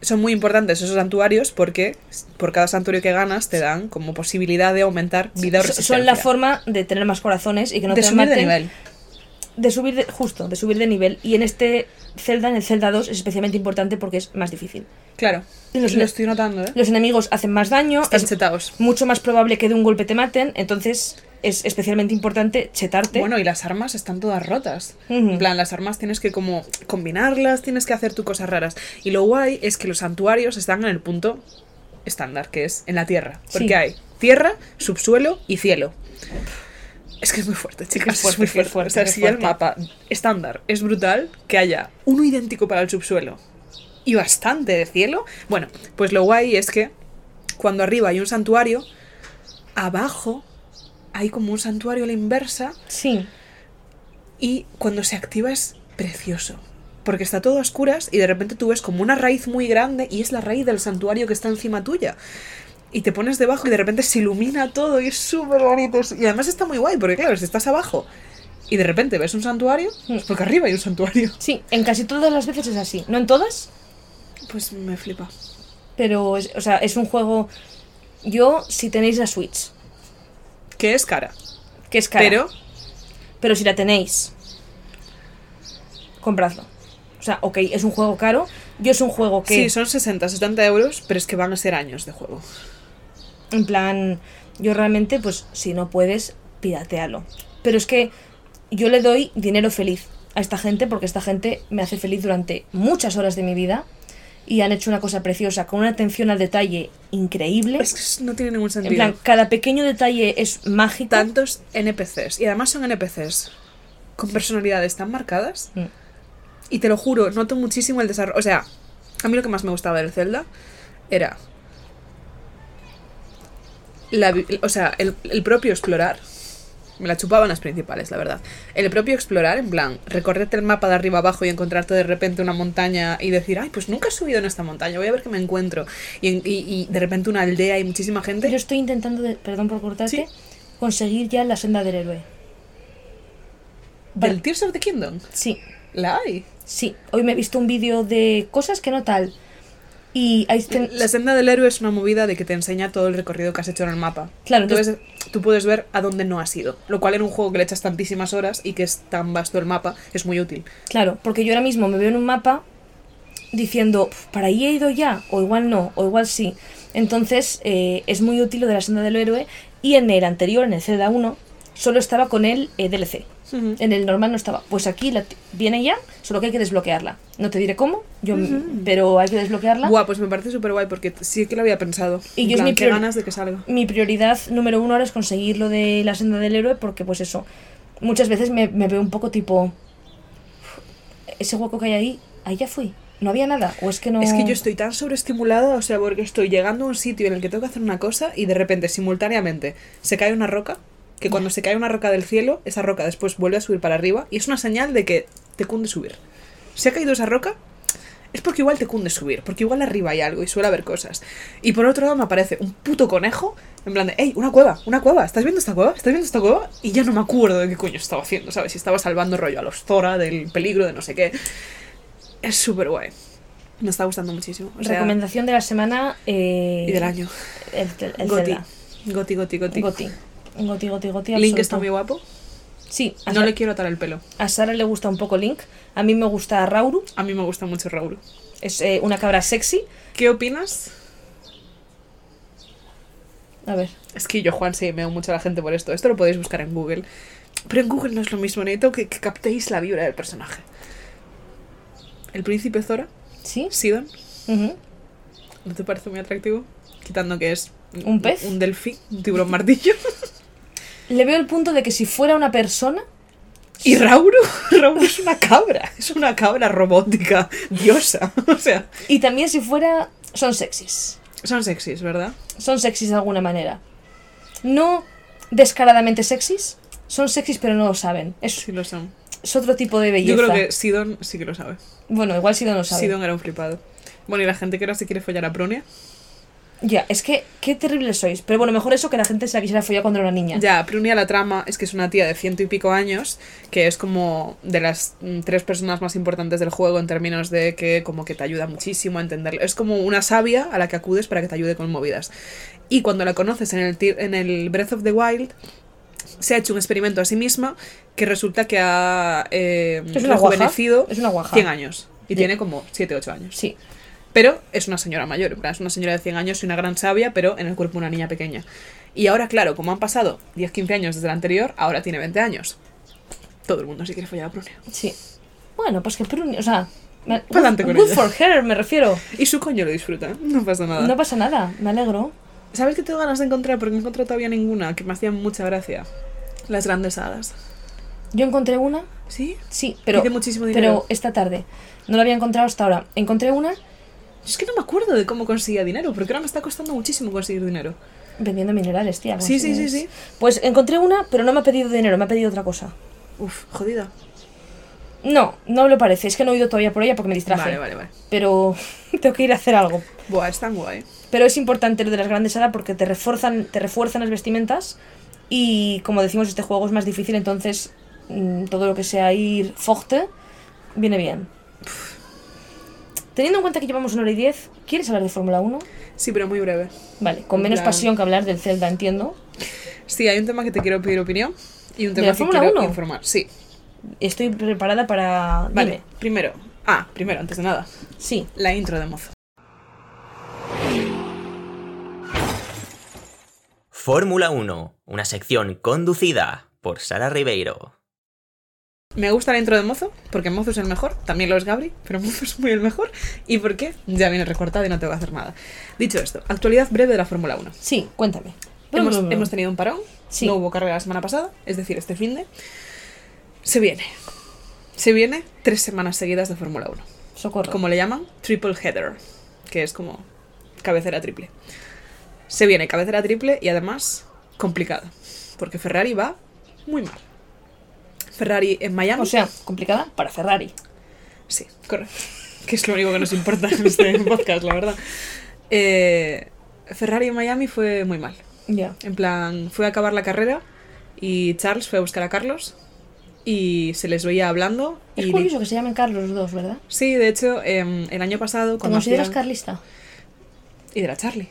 son muy importantes esos santuarios porque por cada santuario que ganas te dan como posibilidad de aumentar vida o resistencia. Son la forma de tener más corazones y que no de te subir maten. de nivel. De subir de, justo, de subir de nivel. Y en este Zelda, en el Zelda 2, es especialmente importante porque es más difícil. Claro. Los- lo estoy notando, ¿eh? Los enemigos hacen más daño, Están es chetados. mucho más probable que de un golpe te maten, entonces es especialmente importante chetarte. Bueno, y las armas están todas rotas. En plan, las armas tienes que como combinarlas, tienes que hacer tu cosas raras. Y lo guay es que los santuarios están en el punto estándar, que es en la tierra. Porque Sí. hay tierra, subsuelo y cielo. Es que es muy fuerte, chicas. Es fuerte, muy fuerte. fuerte, o sea, el mapa estándar es brutal, que haya uno idéntico para el subsuelo y bastante de cielo. Bueno, pues lo guay es que cuando arriba hay un santuario, abajo hay como un santuario a la inversa Sí. y cuando se activa es precioso. Porque está todo a oscuras y de repente tú ves como una raíz muy grande y es la raíz del santuario que está encima tuya. Y te pones debajo y de repente se ilumina todo y es súper bonito. Y además está muy guay porque claro, si estás abajo y de repente ves un santuario, es porque arriba hay un santuario. Sí, en casi todas las veces es así. No en todas, Pues me flipa. pero es, o sea, es un juego. Yo, si tenéis la Switch, Que es cara. que es cara, Pero pero si la tenéis, compradlo. O sea, ok, es un juego caro. Yo es un juego que, sí, son 60, 70 euros, pero es que van a ser años de juego. en plan, yo realmente, pues, si no puedes, piratealo. Pero es que yo le doy dinero feliz a esta gente porque esta gente me hace feliz durante muchas horas de mi vida y han hecho una cosa preciosa con una atención al detalle increíble. Es que no tiene ningún En sentido. plan, cada pequeño detalle es mágico. tantos NPCs. Y además son NPCs con personalidades tan marcadas. Mm. Y te lo juro, noto muchísimo el desarrollo. O sea, a mí lo que más me gustaba del Zelda era. La, o sea, el, el propio explorar. Me la chupaban las principales, la verdad. El propio explorar, en plan, recorrerte el mapa de arriba abajo y encontrarte de repente una montaña y decir, ay, pues nunca he subido en esta montaña, voy a ver qué me encuentro. Y, y- y de repente una aldea y muchísima gente. Yo estoy intentando, de- perdón por cortarte, Sí. conseguir ya la senda del héroe. Del Tears of the Kingdom. Sí, La hay. sí. Hoy me he visto un vídeo de cosas que no tal. Y ahí ten- La senda del héroe es una movida de que te enseña todo el recorrido que has hecho en el mapa. Claro, entonces, tú puedes ver a dónde no has ido. Lo cual en un juego que le echas tantísimas horas y que es tan vasto el mapa, es muy útil. Claro, porque yo ahora mismo me veo en un mapa diciendo, "Pf, para ahí he ido ya, o igual no, o igual sí. Entonces eh, es muy útil lo de la senda del héroe y en el anterior, en el Zelda 1, solo estaba con el eh, DLC. En el normal no estaba. Pues aquí la viene ya, solo que hay que desbloquearla. No te diré cómo, yo, pero hay que desbloquearla. Buah, pues me parece súper guay porque sí que lo había pensado. Y En yo es plan, mi qué priori- ganas de que salga. Mi prioridad número uno ahora es conseguir lo de la senda del héroe porque pues eso, muchas veces me, me veo un poco tipo, ese hueco que hay ahí, ahí ya fui. No había nada, o es que no... Es que yo estoy tan sobreestimulada, o sea, porque estoy llegando a un sitio en el que tengo que hacer una cosa y de repente, simultáneamente, se cae una roca, que cuando se cae una roca del cielo, esa roca después vuelve a subir para arriba y es una señal de que te cunde subir. Si ha caído esa roca, es porque igual te cunde subir, porque igual arriba hay algo y suele haber cosas. Y por otro lado me aparece un puto conejo, en plan de, hey, una cueva, una cueva, ¿estás viendo esta cueva? ¿Estás viendo esta cueva? Y ya no me acuerdo de qué coño estaba haciendo, ¿sabes? Si estaba salvando rollo a los Zora del peligro de no sé qué. Es súper guay. Me está gustando muchísimo. O sea, Recomendación de la semana... eh, y del año. El, el, el Goti. Zelda. Goti, goti, goti. Goti. Goti, goti, goti. Link está muy guapo. Sí, a, No le quiero atar el pelo. a Sara le gusta un poco Link. A mí me gusta Rauru. A mí me gusta mucho Raúl. Es eh, una cabra sexy. ¿Qué opinas? A ver. Es que yo, Juan, sí, me veo mucho a la gente por esto. Esto lo podéis buscar en Google. Pero en Google no es lo mismo. Necesito que, que captéis la vibra del personaje. El príncipe Zora, ¿Sí? Sidon, Ujú. ¿no te parece muy atractivo? Quitando que es ¿Un pez? Un delfín, un tiburón martillo. Le veo el punto de que si fuera una persona... Y Rauru, Rauru es una cabra. Es una cabra robótica, diosa. O sea, Y también si fuera... Son sexys. son sexys, ¿verdad? Son sexys de alguna manera. No descaradamente sexys. Son sexys pero no lo saben. Es, Sí lo son. es otro tipo de belleza. Yo creo que Sidon sí que lo sabe. Bueno, igual si no lo sabe. Sidon era un flipado. Bueno, y la gente que ahora se quiere follar a Pronia. Ya, es que qué terribles sois. Pero bueno, mejor eso que la gente se la quisiera follar cuando era una niña. Ya, Prunia la trama es que es una tía de ciento y pico años, que es como de las mm, tres personas más importantes del juego en términos de que como que te ayuda muchísimo a entenderlo. Es como una sabia a la que acudes para que te ayude con movidas. Y cuando la conoces en el, en el Breath of the Wild, se ha hecho un experimento a sí misma que resulta que ha eh, Es una guaja. rejuvenecido Es una guaja. 100 años. Y tiene como 7, 8 años. Sí. Pero es una señora mayor, es una señora de 100 años y una gran sabia, pero en el cuerpo una niña pequeña. Y ahora, claro, como han pasado 10-15 años desde el anterior, ahora tiene 20 años. Todo el mundo se quiere follar a Prunia. Sí. Bueno, pues que Pruni, o sea, me- Pa'lante con good ella. for her, me refiero. Y su coño lo disfruta, no pasa nada. No pasa nada, me alegro. ¿Sabes qué tengo ganas de encontrar? Porque no encontré todavía ninguna que me hacían mucha gracia. Las grandes hadas. Yo encontré una, ¿Sí? sí, pero, Pide muchísimo dinero. pero esta tarde. No la había encontrado hasta ahora. Encontré una Es que no me acuerdo de cómo conseguía dinero, porque ahora me está costando muchísimo conseguir dinero. vendiendo minerales, tía. Sí, sí, sí, sí. Pues encontré una, pero no me ha pedido dinero, me ha pedido otra cosa. Uf, jodida. No, no me lo parece. Es que no he ido todavía por ella porque me distraje. Vale, vale, vale. Pero tengo que ir a hacer algo. Buah, es tan guay. Pero es importante lo de las grandes hadas porque te refuerzan, te refuerzan las vestimentas y como decimos este juego es más difícil, entonces mm, todo lo que sea ir forte viene bien. Teniendo en cuenta que llevamos una hora y diez, ¿quieres hablar de Fórmula 1? Sí, pero muy breve. Vale, con En menos pasión que hablar del Zelda, entiendo. Sí, hay un tema que te quiero pedir opinión y un ¿De tema la que Fórmula quiero 1? informar. Sí. Estoy preparada para... Vale, Dime. primero. Ah, primero, antes de nada. Sí. La intro de mozo. Fórmula 1, una sección conducida por Sara Ribeiro. Me gusta la intro de mozo, porque mozo es el mejor. También lo es Gabri, pero mozo es muy el mejor. ¿Y por qué? Ya viene recortado y no tengo que hacer nada. Dicho esto, actualidad breve de la Fórmula 1. Sí, cuéntame. Hemos, hemos tenido un parón. Sí. No hubo carrera la semana pasada, es decir, este fin de. Se viene. Se viene tres semanas seguidas de Fórmula 1. Socorro. como le llaman, triple header, que es como cabecera triple. Se viene cabecera triple y además complicada, porque Ferrari va muy mal. Ferrari en Miami. O sea, complicada para Ferrari. sí, correcto. Que es lo único que nos importa en este podcast, la verdad. Eh, Ferrari en Miami fue muy mal. Ya. En plan, fue a acabar la carrera y Charles fue a buscar a Carlos y se les veía hablando. Es y curioso que se llamen Carlos los dos, ¿verdad? Sí, de hecho, em, el año pasado ¿Te consideras hacían- carlista? Y era Charlie.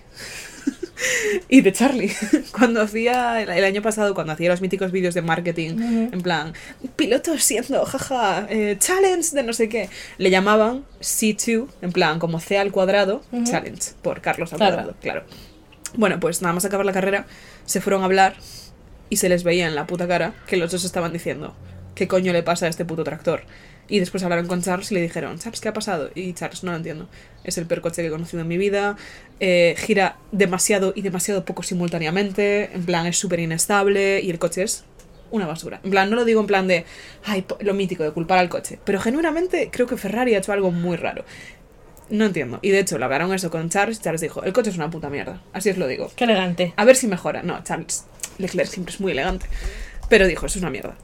y de Charlie. Cuando hacía, el, año pasado, cuando hacía los míticos vídeos de marketing, en plan, piloto siendo, jaja, eh, challenge de no sé qué, le llamaban C2, en plan, como C al cuadrado, challenge, por Carlos al Claro. cuadrado, claro. Bueno, pues nada más acabar la carrera, se fueron a hablar y se les veía en la puta cara que los dos estaban diciendo, ¿qué coño le pasa a este puto tractor? Y después hablaron con Charles y le dijeron, Charles, ¿qué ha pasado? Y Charles, no lo entiendo. Es el peor coche que he conocido en mi vida. eh, gira demasiado y demasiado poco simultáneamente. En plan, es súper inestable y el coche es una basura. En plan, no lo digo en plan de, ay, lo mítico de culpar al coche. Pero genuinamente creo que Ferrari ha hecho algo muy raro. No entiendo. Y de hecho, le hablaron eso con Charles y Charles dijo, el coche es una puta mierda. Así os lo digo. Qué elegante. A ver si mejora. No, Charles Leclerc siempre es muy elegante. Pero dijo, es una mierda.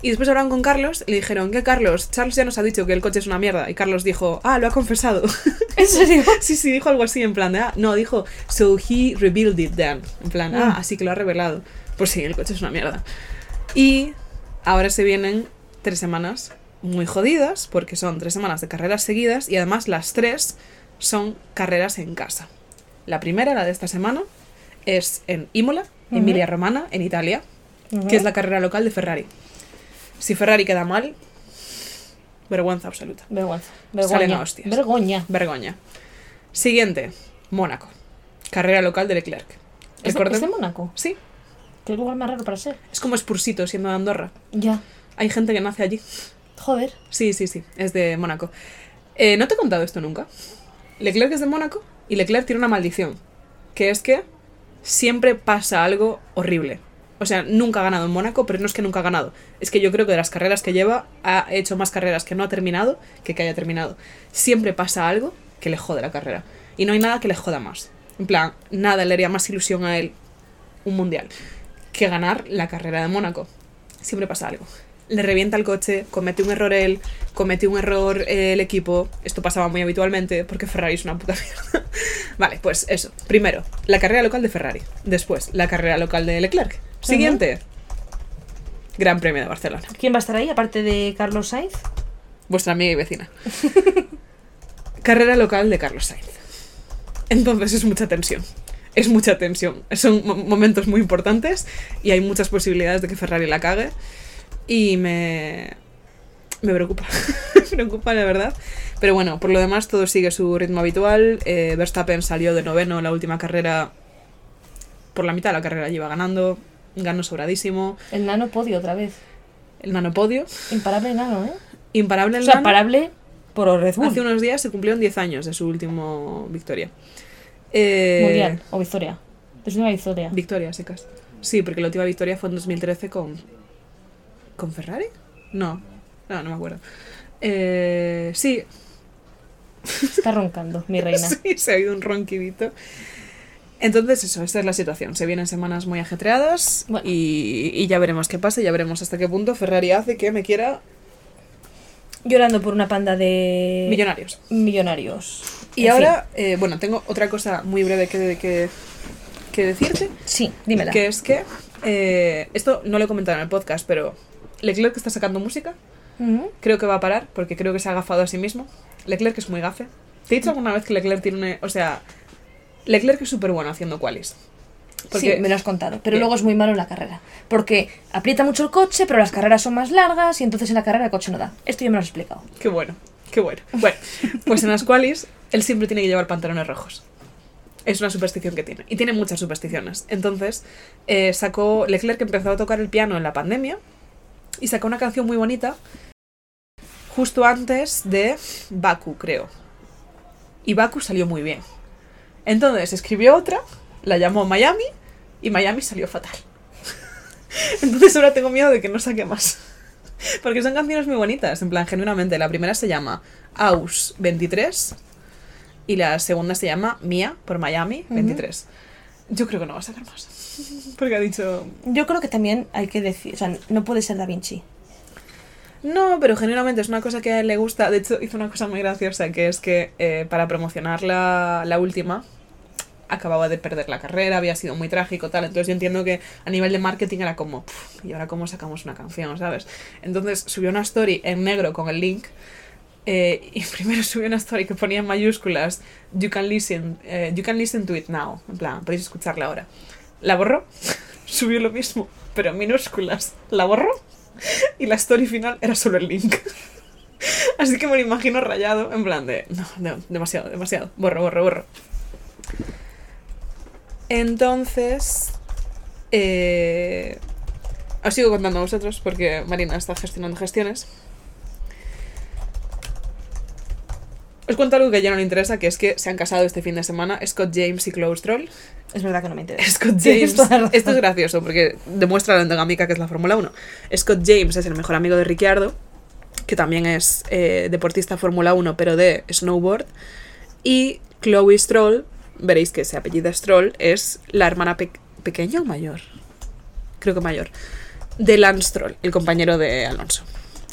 Y después hablaron con Carlos y le dijeron, ¿qué Carlos? Charles ya nos ha dicho que el coche es una mierda. Y Carlos dijo, ah, lo ha confesado. ¿En serio? sí, sí, dijo algo así, en plan de, ah, no, dijo, so he revealed it then. En plan, ah, así que lo ha revelado. Pues sí, el coche es una mierda. Y ahora se vienen tres semanas muy jodidas, porque son tres semanas de carreras seguidas y además las tres son carreras en casa. La primera, la de esta semana, es en Imola, Emilia Romana, en Italia, que es la carrera local de Ferrari. Si Ferrari queda mal, vergüenza absoluta. Vergüenza. Salen Vergoña. a hostias. Vergoña. Vergoña. Siguiente, Mónaco. Carrera local de Leclerc. ¿Es de, es de Mónaco? Sí, Qué lugar más raro para ser. es como Spursito siendo de Andorra. Ya. Hay gente que nace allí. Joder. Sí, sí, sí, es de Mónaco. Eh, no te he contado esto nunca. Leclerc es de Mónaco y Leclerc tiene una maldición, que es que siempre pasa algo horrible. O sea, nunca ha ganado en Mónaco, pero no es que nunca ha ganado. Es que yo creo que de las carreras que lleva, ha hecho más carreras que no ha terminado que que haya terminado. Siempre pasa algo que le jode la carrera. Y no hay nada que le joda más. En plan, nada le haría más ilusión a él un mundial que ganar la carrera de Mónaco. Siempre pasa algo. Le revienta el coche, comete un error él, comete un error eh, el equipo. Esto pasaba muy habitualmente porque Ferrari es una puta mierda. vale, pues eso. Primero, la carrera local de Ferrari. Después, la carrera local de Leclerc. Siguiente, Gran Premio de Barcelona. ¿Quién va a estar ahí, aparte de Carlos Sainz? Vuestra amiga y vecina. carrera local de Carlos Sainz. Entonces es mucha tensión. Es mucha tensión. Son mo- momentos muy importantes y hay muchas posibilidades de que Ferrari la cague. Y me. Me preocupa. me preocupa, la verdad. Pero bueno, por lo demás, todo sigue su ritmo habitual. Eh, Verstappen salió de noveno la última carrera. Por la mitad de la carrera lleva ganando. Ganó sobradísimo. El nano podio otra vez. El nanopodio. Imparable nano, ¿eh? Imparable el O sea, nano. parable por Red Bull. Hace unos días se cumplieron 10 años de su último victoria. Eh, Mundial o victoria. Es una victoria. Victoria, secas. Sí, porque la última victoria fue en 2013 con. ¿Con Ferrari? No, no, no me acuerdo. Eh, sí, Está roncando, mi reina. sí, se ha ido un ronquidito. Entonces, eso, esta es la situación. Se vienen semanas muy ajetreadas Bueno. y, y ya veremos qué pasa, ya veremos hasta qué punto Ferrari hace que me quiera Llorando por una panda de millonarios. millonarios. Y En ahora, eh, bueno, tengo otra cosa muy breve que, que, que decirte. Sí, dímela. Que es que, eh, esto no lo he comentado en el podcast, pero Leclerc está sacando música, creo que va a parar porque creo que se ha gafado a sí mismo. Leclerc es muy gafe. ¿Te he dicho alguna vez que Leclerc tiene una... O sea, Leclerc es súper bueno haciendo qualis. Porque Sí, me lo has contado. Pero luego es muy malo en la carrera. Porque aprieta mucho el coche, pero las carreras son más largas y entonces en la carrera el coche no da. Esto ya me lo has explicado. Qué bueno, qué bueno. Bueno, pues en las qualis él siempre tiene que llevar pantalones rojos. Es una superstición que tiene. Y tiene muchas supersticiones. Entonces, eh, sacó. Leclerc empezó a tocar el piano en la pandemia. Y sacó una canción muy bonita. Justo antes de Baku, creo. Y Baku salió muy bien. Entonces escribió otra, la llamó Miami. Y Miami salió fatal. Entonces ahora tengo miedo de que no saque más. Porque son canciones muy bonitas, en plan, genuinamente. La primera se llama Aus 23 y la segunda se llama Mía por Miami 23. Yo creo que no va a sacar más. Porque ha dicho. Yo creo que también hay que decir, o sea, no puede ser Da Vinci. No, pero genuinamente es una cosa que a él le gusta. De hecho, hizo una cosa muy graciosa, que es que eh, para promocionar la, la última, acababa de perder la carrera, había sido muy trágico, tal. Entonces yo entiendo que a nivel de marketing era como, "Puf, ¿y ahora cómo sacamos una canción, sabes? Entonces subió una story en negro con el link eh, y primero subió una story que ponía en mayúsculas you can listen eh, you can listen to it now en plan podéis escucharla ahora la borró subió lo mismo pero en minúsculas la borró y la story final era solo el link así que me lo imagino rayado en plan de no demasiado demasiado borro borro borro entonces eh, os sigo contando a vosotros porque Marina está gestionando gestiones Os cuento algo que ya no le interesa, que es que se han casado este fin de semana Scott James y Chloe Stroll. Es verdad que no me interesa. Scott James. Esto es gracioso porque demuestra la endogámica que es la Fórmula 1. Scott James es el mejor amigo de Ricciardo, que también es eh, deportista Fórmula 1, pero de snowboard. Y Chloe Stroll, veréis que se apellida Stroll, es la hermana pe- pequeña o mayor. Creo que mayor. De Lance Stroll, el compañero de Alonso.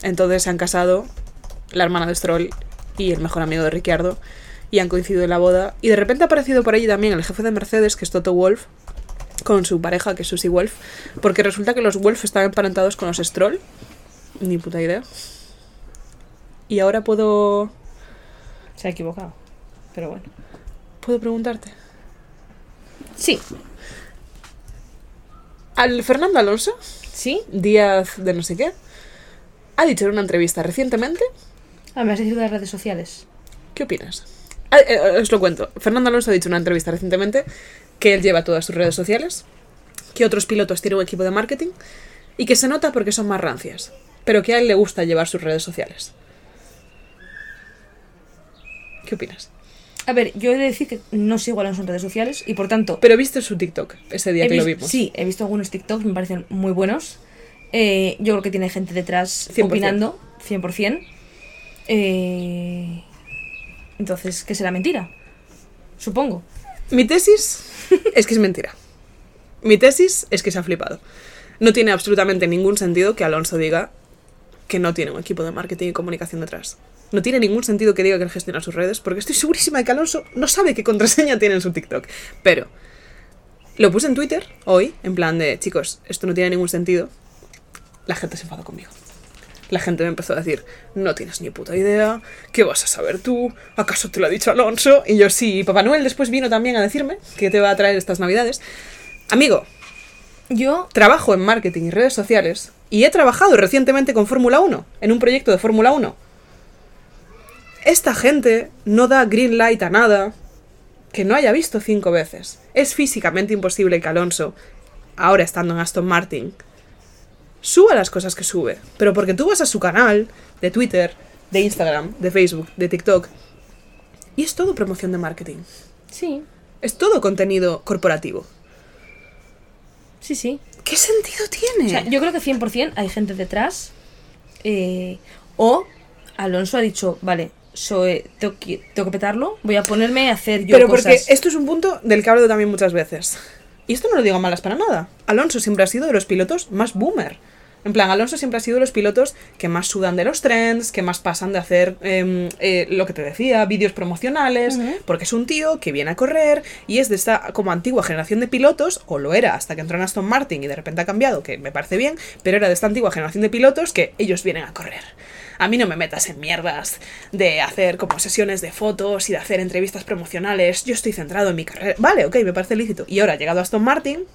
Entonces se han casado la hermana de Stroll y el mejor amigo de Ricciardo y han coincidido en la boda. Y de repente ha aparecido por allí también el jefe de Mercedes, que es Toto Wolf, con su pareja, que es Susie Wolf, porque resulta que los Wolf están emparentados con los Stroll. Ni puta idea. Y ahora puedo. Se ha equivocado. Pero bueno. Puedo preguntarte. Sí. Al Fernando Alonso, ¿Sí? Díaz de no sé qué, ha dicho en una entrevista recientemente. Ah, me has dicho de las redes sociales. ¿Qué opinas? Ah, eh, eh, os lo cuento. Fernando Alonso ha dicho en una entrevista recientemente que él lleva todas sus redes sociales, que otros pilotos tienen un equipo de marketing y que se nota porque son más rancias, pero que a él le gusta llevar sus redes sociales. ¿Qué opinas? A ver, yo he de decir que no sigo a Alonso en redes sociales y por tanto. Pero viste su TikTok ese día he que lo vimos. Sí, he visto algunos TikToks, me parecen muy buenos. Eh, yo creo que tiene gente detrás 100%. opinando, 100%. Eh, entonces, ¿qué será mentira? Supongo. Mi tesis es que es mentira. Mi tesis es que se ha flipado. No tiene absolutamente ningún sentido que Alonso diga que no tiene un equipo de marketing y comunicación detrás. No tiene ningún sentido que diga que él gestiona sus redes, porque estoy segurísima de que Alonso no sabe qué contraseña tiene en su TikTok. Pero lo puse en Twitter hoy, en plan de, chicos, esto no tiene ningún sentido. La gente se enfadó conmigo. La gente me empezó a decir, no tienes ni puta idea, ¿qué vas a saber tú? ¿Acaso te lo ha dicho Alonso? Y yo sí, y Papá Noel después vino también a decirme que te va a traer estas navidades. Amigo, Yo, trabajo en marketing y redes sociales y he trabajado recientemente con Fórmula 1, en un proyecto de Fórmula 1. Esta gente no da green light a nada que no haya visto cinco veces. Es físicamente imposible que Alonso, ahora estando en Aston Martin, suba las cosas que sube. Pero porque tú vas a su canal de Twitter, de Instagram, de Facebook, de TikTok, y es todo promoción de marketing. sí, Es todo contenido corporativo. sí, sí. ¿Qué sentido tiene? O sea, yo creo que 100% hay gente detrás. eh, o Alonso ha dicho, vale, soy, tengo, que, tengo que petarlo, voy a ponerme a hacer yo Pero cosas. porque esto es un punto del que hablo también muchas veces. Y esto no lo digo a malas para nada. Alonso siempre ha sido de los pilotos más boomer. En plan, Alonso siempre ha sido de los pilotos que más sudan de los trends, que más pasan de hacer em, eh, lo que te decía, vídeos promocionales, porque es un tío que viene a correr y es de esta como antigua generación de pilotos, o lo era hasta que entró en Aston Martin y de repente ha cambiado, que me parece bien, pero era de esta antigua generación de pilotos que ellos vienen a correr. A mí no me metas en mierdas de hacer como sesiones de fotos y de hacer entrevistas promocionales. Yo estoy centrado en mi carrera. Vale, ok, me parece lícito. Y ahora ha llegado Aston Martin.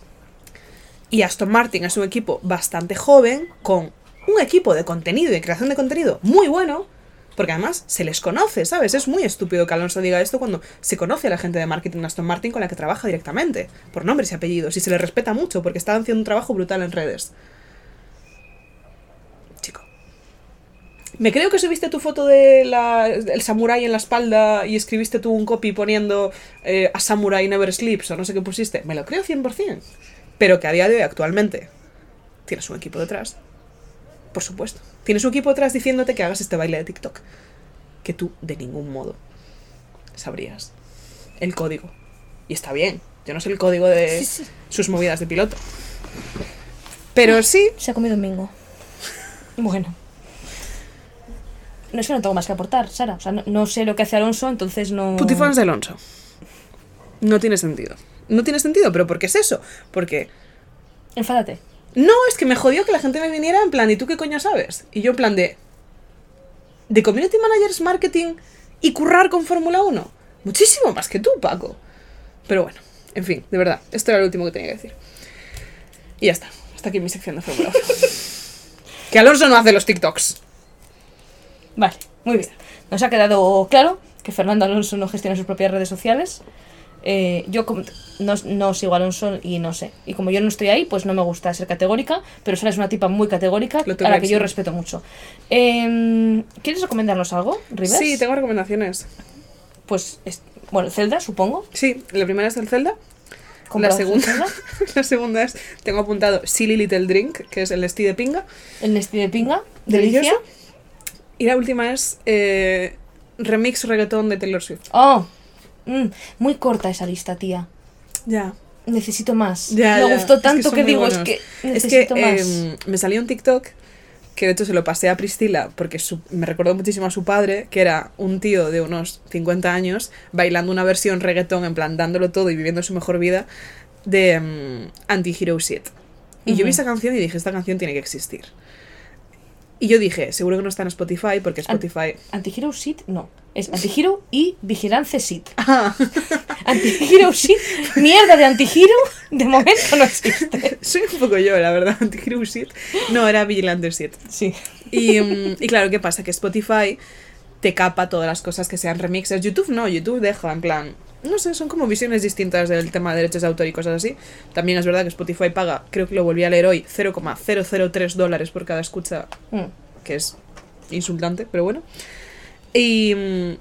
Y Aston Martin es un equipo bastante joven, con un equipo de contenido y de creación de contenido muy bueno. Porque además se les conoce, ¿sabes? Es muy estúpido que Alonso diga esto cuando se conoce a la gente de marketing de Aston Martin con la que trabaja directamente, por nombres y apellidos, y se les respeta mucho porque están haciendo un trabajo brutal en redes. Chico. Me creo que subiste tu foto de del samurái en la espalda y escribiste tú un copy poniendo eh, a samurai never sleeps o no sé qué pusiste. Me lo creo 100%. Pero que a día de hoy, actualmente, tienes un equipo detrás. Por supuesto. Tienes un equipo detrás diciéndote que hagas este baile de TikTok. Que tú, de ningún modo, sabrías el código. Y está bien. Yo no sé el código de Sí, sí. sus movidas de piloto. Pero sí, Se ha comido un bingo. Bueno. No es que no tengo más que aportar, Sara. O sea, no, no sé lo que hace Alonso, entonces no. Putifans de Alonso. No tiene sentido. No tiene sentido, pero ¿por qué es eso? Porque Enfádate. no, es que me jodió que la gente me viniera en plan, ¿y tú qué coño sabes? Y yo en plan de... de community managers marketing y currar con Fórmula 1? Muchísimo más que tú, Paco. Pero bueno, en fin, de verdad, esto era lo último que tenía que decir. Y ya está, hasta aquí mi sección de Fórmula 1. que Alonso no hace los TikToks. Vale, muy bien. Nos ha quedado claro que Fernando Alonso no gestiona sus propias redes sociales. Eh, yo como- no, no sigo a Alonso y no sé. Y como yo no estoy ahí, pues no me gusta ser categórica, pero Sara es una tipa muy categórica a la que yo respeto mucho. Em, ¿Quieres recomendarnos algo, Rivers? Sí, tengo recomendaciones. Pues, es- bueno, Zelda, supongo. Sí, la primera es el Zelda. La ¿Compraste segunda, Zelda? la segunda es, tengo apuntado Silly Little Drink, que es el Esti de pinga. El Nesti de Pinga. Delicioso. Delicia. Y la última es eh, remix reggaetón de Taylor Swift. Oh, mm, muy corta esa lista, tía. Ya. Necesito más. Ya, me ya. gustó tanto que, digo, es que Es que necesito más. em, me salió un TikTok que de hecho se lo pasé a Priscila porque su- me recordó muchísimo a su padre, que era un tío de unos 50 años bailando una versión reggaetón, en plan dándolo todo y viviendo su mejor vida de em, Anti-Hero Shit. Y yo vi esa canción y dije, esta canción tiene que existir. Y yo dije, seguro que no está en Spotify porque Spotify... Antihero Sheet, no. Es Antihero y Vigilance Sheet. Ah, Antihero Sheet, mierda de Antihero, de momento no existe. soy un poco yo, la verdad, Anti-Hero Shit. No, era Vigilante Shit. Sí. Y, mm, y claro, ¿qué pasa? Que Spotify te capa todas las cosas que sean remixes. YouTube no, YouTube deja, en plan. No sé, son como visiones distintas del tema de derechos de autor y cosas así. También es verdad que Spotify paga, creo que lo volví a leer hoy, 0,003 dólares por cada escucha, Mm. que es insultante, pero bueno. Y. mm,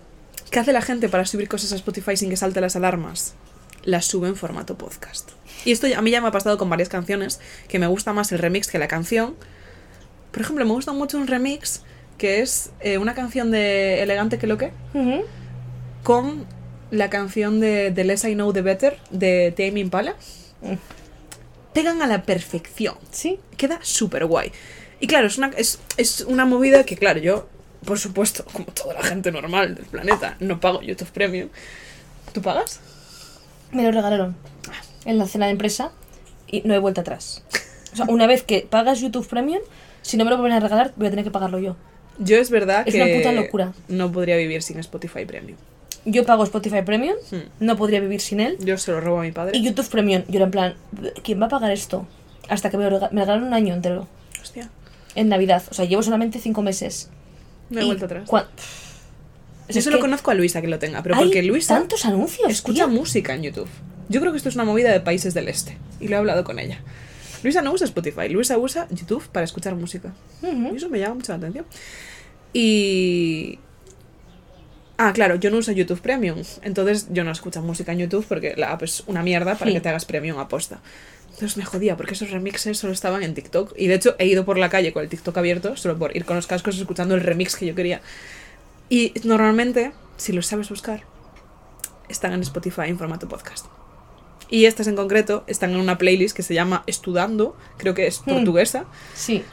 ¿Qué hace la gente para subir cosas a Spotify sin que salte las alarmas? Las sube en formato podcast. Y esto a mí ya me ha pasado con varias canciones, que me gusta más el remix que la canción. Por ejemplo, me gusta mucho un remix que es eh, una canción de Elegante que lo que con la canción de The Less I Know The Better de Tame Impala. Pegan a la perfección Sí. queda súper guay. Y claro, es una, es, es una movida que, claro, yo, por supuesto, como toda la gente normal del planeta, no pago YouTube Premium. ¿Tú pagas? Me lo regalaron en la cena de empresa y no he vuelta atrás. O sea, una vez que pagas YouTube Premium, si no me lo vuelven a regalar, voy a tener que pagarlo yo. Yo es verdad Es que una puta locura. no podría vivir sin Spotify Premium. Yo pago Spotify Premium, Hmm. no podría vivir sin él. Yo se lo robo a mi padre. Y YouTube Premium, yo era en plan, ¿quién va a pagar esto? Hasta que me, rega- me regalaron un año entero. Hostia, En Navidad. O sea, llevo solamente cinco meses. no he Y vuelto atrás. cua- Yo Es solo que conozco a Luisa que lo tenga, pero porque Luisa tantos anuncios, escucha música en YouTube. Yo creo que esto es una movida de países del este. Y lo he hablado con ella. Luisa no usa Spotify, Luisa usa YouTube para escuchar música. Y eso me llama mucho la atención. Y. Ah, claro, yo no uso YouTube Premium. Entonces yo no escucho música en YouTube porque la app es una mierda para Sí. que te hagas Premium aposta. Entonces me jodía porque esos remixes solo estaban en TikTok. Y de hecho he ido por la calle con el TikTok abierto solo por ir con los cascos escuchando el remix que yo quería. Y normalmente, si los sabes buscar, están en Spotify en formato podcast. Y estas en concreto están en una playlist que se llama Estudando, creo que es Hmm. portuguesa. Sí.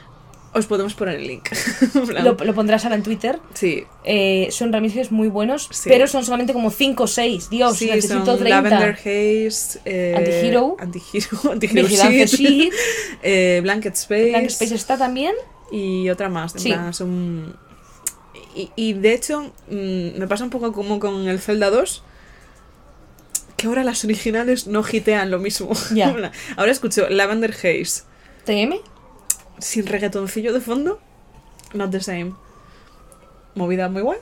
Os podemos poner el link. Lo, lo pondrás ahora en Twitter. Sí, Eh, son remixes muy buenos, Sí. pero son solamente como 5 o 6. Dios, sí, necesito son 30. Lavender Haze, eh, Antihero. Antihero, Antihero Sheet, Sheet. eh, Blanket Space, Blank Space está también. y otra más. Sí. plan, son... y, y de hecho, mm, me pasa un poco como con el Zelda 2, que ahora las originales no hitean lo mismo. Plan, ahora escucho Lavender Haze TM. Sin reggaetoncillo de fondo, not the same. Movida muy guay.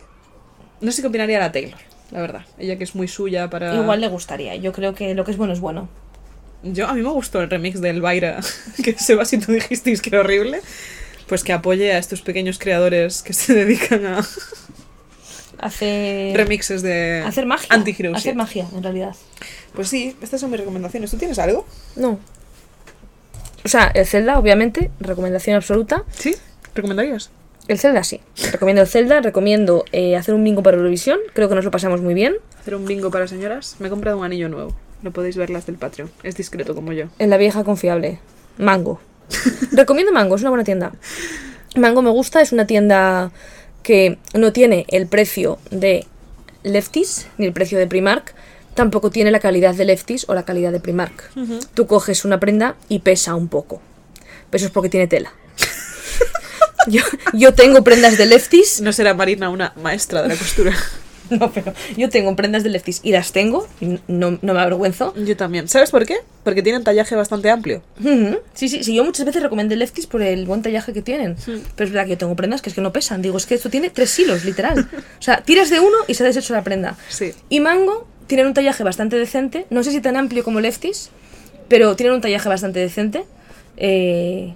No sé qué opinaría la Taylor, la verdad. Ella que es muy suya para... Igual le gustaría. Yo creo que lo que es bueno es bueno. Yo, a mí me gustó el remix de Elvira, que Seba, si tú dijisteis que era horrible, pues que apoye a estos pequeños creadores que se dedican a Hace. remixes de Hacer magia. Anti-Hero Hacer Shit. magia, en realidad. Pues sí, estas son mis recomendaciones. ¿Tú tienes algo? No. O sea, el Zelda, obviamente, recomendación absoluta. ¿Sí? ¿Recomendarías? El Zelda sí. Recomiendo el Zelda, recomiendo eh, hacer un bingo para Eurovisión. Creo que nos lo pasamos muy bien. Hacer un bingo para señoras. Me he comprado un anillo nuevo. Lo podéis ver las del Patreon. Es discreto como yo. En la vieja confiable. Mango. Recomiendo Mango, es una buena tienda. Mango me gusta, es una tienda que no tiene el precio de Lefties, ni el precio de Primark, tampoco tiene la calidad de Lefties o la calidad de Primark. Tú coges una prenda y pesa un poco. Pero eso es porque tiene tela. Yo, yo tengo prendas de lefties. No será Marina una maestra de la costura. No, pero yo tengo prendas de lefties y las tengo. Y no, no me avergüenzo. Yo también. ¿Sabes por qué? Porque tienen tallaje bastante amplio. Sí, sí, sí. Yo muchas veces recomendé lefties por el buen tallaje que tienen. Pero es verdad que yo tengo prendas que es que no pesan. Digo, es que esto tiene tres hilos, literal. O sea, tiras de uno y se ha deshecho la prenda. Sí. Y Mango tienen un tallaje bastante decente. No sé si tan amplio como lefties, pero tienen un tallaje bastante decente. Eh,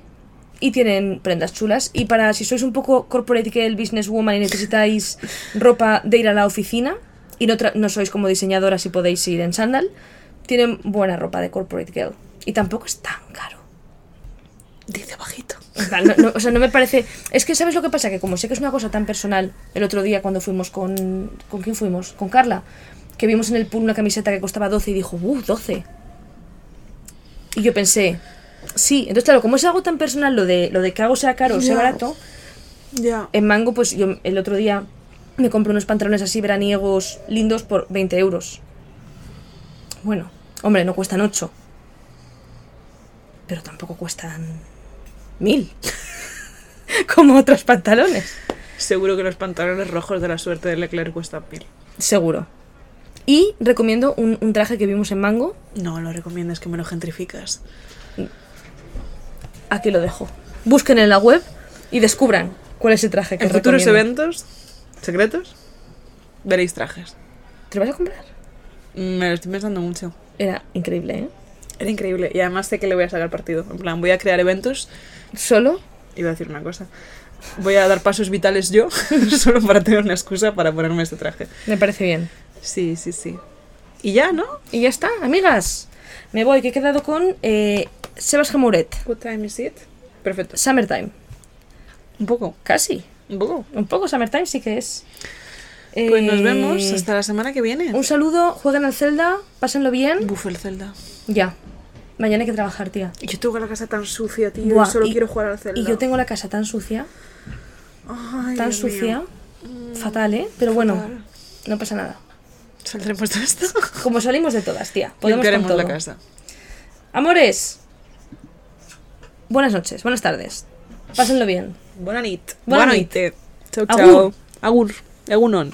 y tienen prendas chulas. Y para si sois un poco corporate girl, businesswoman y necesitáis ropa de ir a la oficina y no, tra- no sois como diseñadoras y podéis ir en sandal, tienen buena ropa de corporate girl. Y tampoco es tan caro. Dice bajito. No- no- o sea, no me parece. Es que, ¿sabes lo que pasa? Que como sé que es una cosa tan personal, el otro día cuando fuimos con. ¿Con quién fuimos? Con Carla. Que vimos en el pool una camiseta que costaba 12 y dijo, ¡uh, 12! Y yo pensé, sí. Entonces, claro, como es algo tan personal lo de, lo de que algo sea caro o sea barato, Ya. en Mango, pues yo el otro día me compré unos pantalones así veraniegos lindos por 20 euros. Bueno, hombre, no cuestan 8. Pero tampoco cuestan 1000. Como otros pantalones. Seguro que los pantalones rojos de la suerte de Leclerc cuestan mil. Seguro. Y recomiendo un, un traje que vimos en Mango. No lo recomiendas que me lo gentrificas. Aquí lo dejo. Busquen en la web y descubran cuál es el traje que En futuros recomiendo. eventos secretos veréis trajes. ¿Te lo vas a comprar? Me lo estoy pensando mucho. Era increíble, ¿eh? Era increíble. Y además sé que le voy a sacar partido. En plan, voy a crear eventos. Solo Iba a decir una cosa. Voy a dar pasos vitales yo, solo para tener una excusa para ponerme este traje. me parece bien. Sí, sí, sí. Y ya, ¿no? Y ya está, amigas. Me voy, que he quedado con eh, Sebas Jamouret. What time is it? Perfecto. Summertime. Un poco, Casi. un poco. Un poco Summertime sí que es. Pues nos Eh, vemos hasta la semana que viene. Un saludo, jueguen al Zelda, pásenlo bien. Buf, el Zelda. Ya. Mañana hay que trabajar, tía. Yo tengo la casa tan sucia, tío. Buah, y solo y- quiero jugar al Zelda. Y yo tengo la casa tan sucia, Ay, tan Dios mío. sucia. Fatal, ¿eh? Pero bueno, Fatal. no pasa nada. Saldremos de esto. Como salimos de todas, tía. Podemos con todo. la casa. Amores. Buenas noches, buenas tardes. Pásenlo bien. Buena nit. Buena Buena nit. nit. Chao, Agur. chao. Agur. Egunon.